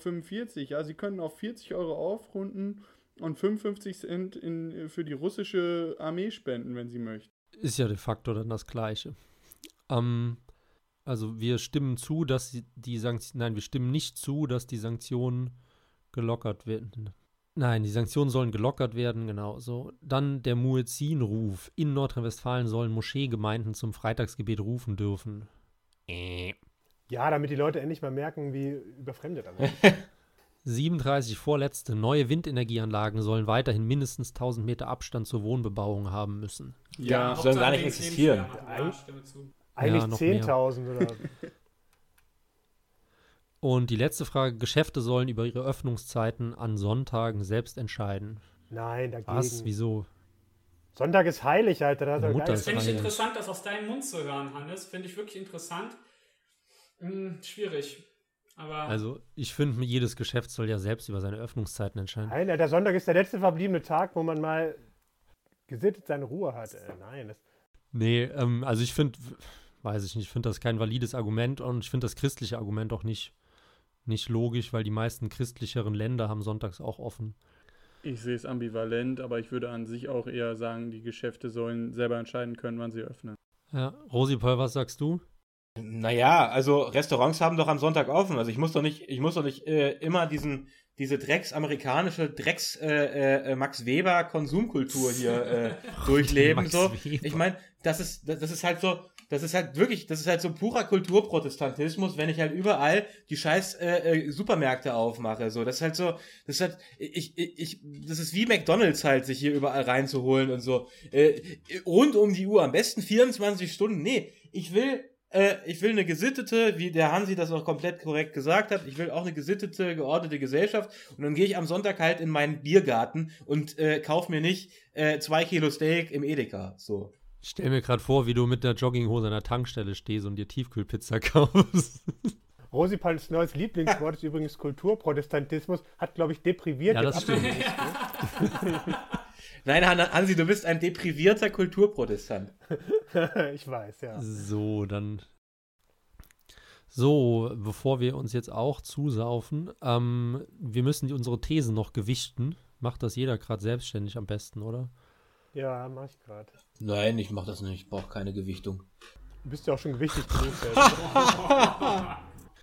Ja, Sie können auf 40 Euro aufrunden und 55 Cent in, für die russische Armee spenden, wenn Sie möchten. Ist ja de facto dann das Gleiche. Ähm, also wir stimmen zu, dass die- Sanktionen, nein, wir stimmen nicht zu, dass die Sanktionen gelockert werden. Nein, die Sanktionen sollen gelockert werden, genau so. Dann der Muezzinruf. In Nordrhein-Westfalen sollen Moscheegemeinden zum Freitagsgebet rufen dürfen. Äh. Ja, damit die Leute endlich mal merken, wie überfremdet das ist. 37 vorletzte. Neue Windenergieanlagen sollen weiterhin mindestens 1000 Meter Abstand zur Wohnbebauung haben müssen. Ja, sollen gar nicht existieren. Ja. Eigentlich noch mehr. 10.000 oder. Und die letzte Frage: Geschäfte sollen über ihre Öffnungszeiten an Sonntagen selbst entscheiden. Nein, dagegen. Was? Wieso? Sonntag ist heilig, Alter. Da hat Meine er Mutter gar ist Finde ich interessant, das aus deinem Mund zu hören, Hannes. Finde ich wirklich interessant. Hm, schwierig. Aber Also, ich finde, jedes Geschäft soll ja selbst über seine Öffnungszeiten entscheiden. Nein, der Sonntag ist der letzte verbliebene Tag, wo man mal gesittet seine Ruhe hat. Äh, nein, das, Nee, ähm, also ich finde, weiß ich nicht, ich finde das kein valides Argument und ich finde das christliche Argument auch nicht, nicht logisch, weil die meisten christlicheren Länder haben sonntags auch offen. Ich sehe es ambivalent, aber ich würde an sich auch eher sagen, die Geschäfte sollen selber entscheiden können, wann sie öffnen. Ja, Rosi Paul, was sagst du? Naja, also Restaurants haben doch am Sonntag offen. Also ich muss doch nicht, ich muss doch nicht äh, immer diesen, diese Drecks, amerikanische Drecks äh, äh, Max Weber Konsumkultur hier äh, durchleben. Max so. Weber. Ich meine, das ist, das, das ist halt so, das ist halt wirklich, das ist halt so purer Kulturprotestantismus, wenn ich halt überall die scheiß äh, äh, Supermärkte aufmache. So, das ist halt so, das ist halt, ich, ich, ich, das ist wie McDonalds halt, sich hier überall reinzuholen und so. Äh, rund um die Uhr, am besten 24 Stunden. Nee, ich will äh, ich will eine gesittete, wie der Hansi das auch komplett korrekt gesagt hat, ich will auch eine gesittete, geordnete Gesellschaft und dann gehe ich am Sonntag halt in meinen Biergarten und äh, kauf mir nicht äh, zwei Kilo Steak im Edeka. So. Ich stell mir gerade vor, wie du mit einer Jogginghose an der Tankstelle stehst und dir Tiefkühlpizza kaufst. Rosi Pals neues Lieblingswort ist übrigens Kulturprotestantismus, hat, glaube ich, depriviert. Ja, das stimmt. Nein, Han- Hansi, du bist ein deprivierter Kulturprotestant. ich weiß, ja. So, dann. So, bevor wir uns jetzt auch zusaufen, ähm, wir müssen unsere Thesen noch gewichten. Macht das jeder gerade selbstständig am besten, oder? Ja, mach ich gerade. Nein, ich mach das nicht. Ich brauche keine Gewichtung. Du bist ja auch schon gewichtig genug.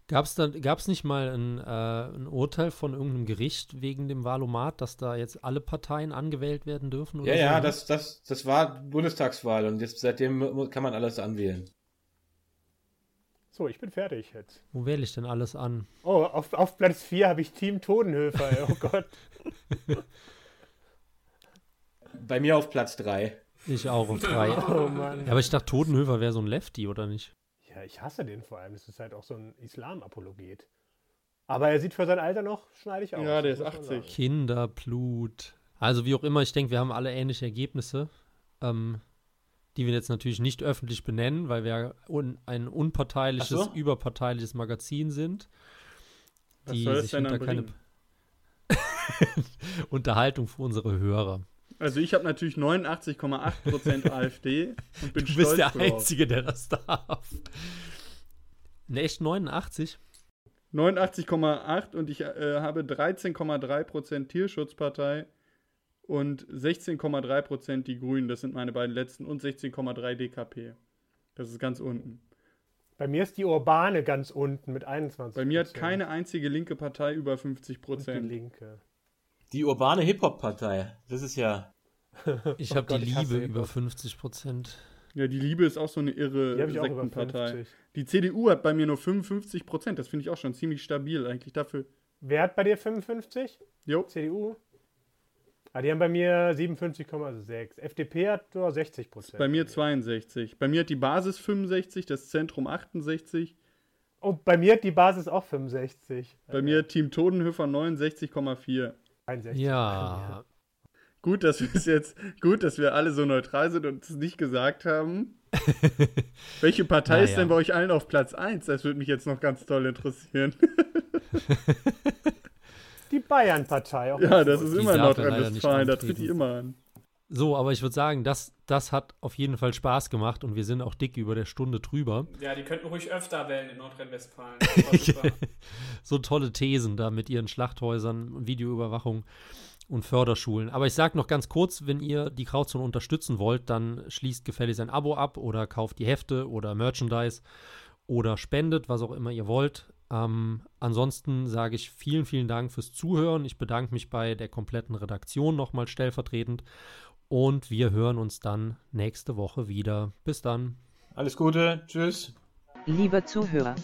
Gab es gab's nicht mal ein, äh, ein Urteil von irgendeinem Gericht wegen dem Valomat, dass da jetzt alle Parteien angewählt werden dürfen? Oder Ja, so? ja, das, das, das war Bundestagswahl und jetzt, seitdem kann man alles anwählen. So, ich bin fertig jetzt. Wo wähle ich denn alles an? Oh, auf, auf Platz 4 habe ich Team Todenhöfer. Oh Gott. Bei mir auf Platz 3. Ich auch auf drei. Oh Mann. Ja, aber ich dachte, Totenhöfer wäre so ein Lefty, oder nicht? Ja, ich hasse den vor allem. Das ist halt auch so ein Islam-Apologet. Aber er sieht für sein Alter noch schneidig aus. Ja, der ist muss man 80. sagen. Kinderblut. Also wie auch immer, ich denke, wir haben alle ähnliche Ergebnisse, ähm, die wir jetzt natürlich nicht öffentlich benennen, weil wir un ein unparteiliches, so. überparteiliches Magazin sind. Was soll das denn dann hinter keine? Unterhaltung für unsere Hörer. Also ich habe natürlich 89,8% AfD und bin Du stolz bist der drauf. Einzige, der das darf. Ne, echt 89? 89,8 und ich äh, habe 13,3% Tierschutzpartei und 16,3% die Grünen. Das sind meine beiden letzten und 16,3 DKP. Das ist ganz unten. Bei mir ist die Urbane ganz unten mit 21. Bei mir hat keine einzige linke Partei über 50% Die Prozent. Linke. Die urbane Hip-Hop-Partei. Das ist ja. Ich Oh habe die Liebe über 50 Prozent. Ja, die Liebe ist auch so eine irre Die habe ich auch über Sektenpartei. 50. Die CDU hat bei mir nur 55 Prozent. Das finde ich auch schon ziemlich stabil eigentlich dafür. Wer hat bei dir 55? Jo, CDU? Ah, die haben bei mir 57,6. FDP hat nur 60 Prozent. bei mir 62. Bei mir hat die Basis 65, das Zentrum 68. Oh, bei mir hat die Basis auch 65. Bei mir hat Team Todenhöfer 69,4. 61. Ja, Gut, dass wir es jetzt, gut, dass wir alle so neutral sind und es nicht gesagt haben. Welche Partei ist Naja. denn bei euch allen auf Platz 1? Das würde mich jetzt noch ganz toll interessieren. Die Bayern-Partei. auch ja, das ist immer Nordrhein-Westfalen, da tritt die immer an. So, aber ich würde sagen, das, das hat auf jeden Fall Spaß gemacht und wir sind auch dick über der Stunde drüber. Ja, die könnten ruhig öfter wählen in Nordrhein-Westfalen. So tolle Thesen da mit ihren Schlachthäusern, Videoüberwachung und Förderschulen. Aber ich sage noch ganz kurz, wenn ihr die Grauzone unterstützen wollt, dann schließt gefälligst ein Abo ab oder kauft die Hefte oder Merchandise oder spendet, was auch immer ihr wollt. Ähm, ansonsten sage ich vielen, vielen Dank fürs Zuhören. Ich bedanke mich bei der kompletten Redaktion nochmal stellvertretend und wir hören uns dann nächste Woche wieder. Bis dann. Alles Gute. Tschüss. Liebe Zuhörer,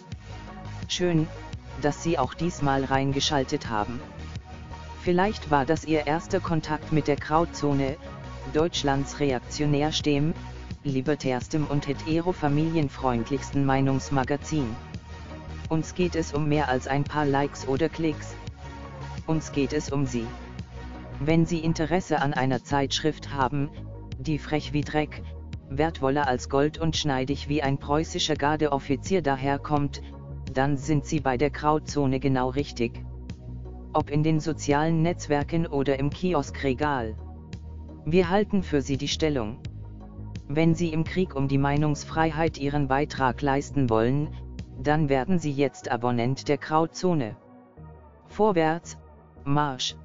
schön, dass Sie auch diesmal reingeschaltet haben. Vielleicht war das Ihr erster Kontakt mit der Grauzone, Deutschlands reaktionärstem, libertärstem und hetero-familienfreundlichsten Meinungsmagazin. Uns geht es um mehr als ein paar Likes oder Klicks. Uns geht es um Sie. Wenn Sie Interesse an einer Zeitschrift haben, die frech wie Dreck, wertvoller als Gold und schneidig wie ein preußischer Gardeoffizier daherkommt, dann sind Sie bei der Grauzone genau richtig. Ob in den sozialen Netzwerken oder im Kioskregal. Wir halten für Sie die Stellung. Wenn Sie im Krieg um die Meinungsfreiheit Ihren Beitrag leisten wollen, dann werden Sie jetzt Abonnent der Grauzone. Vorwärts, Marsch!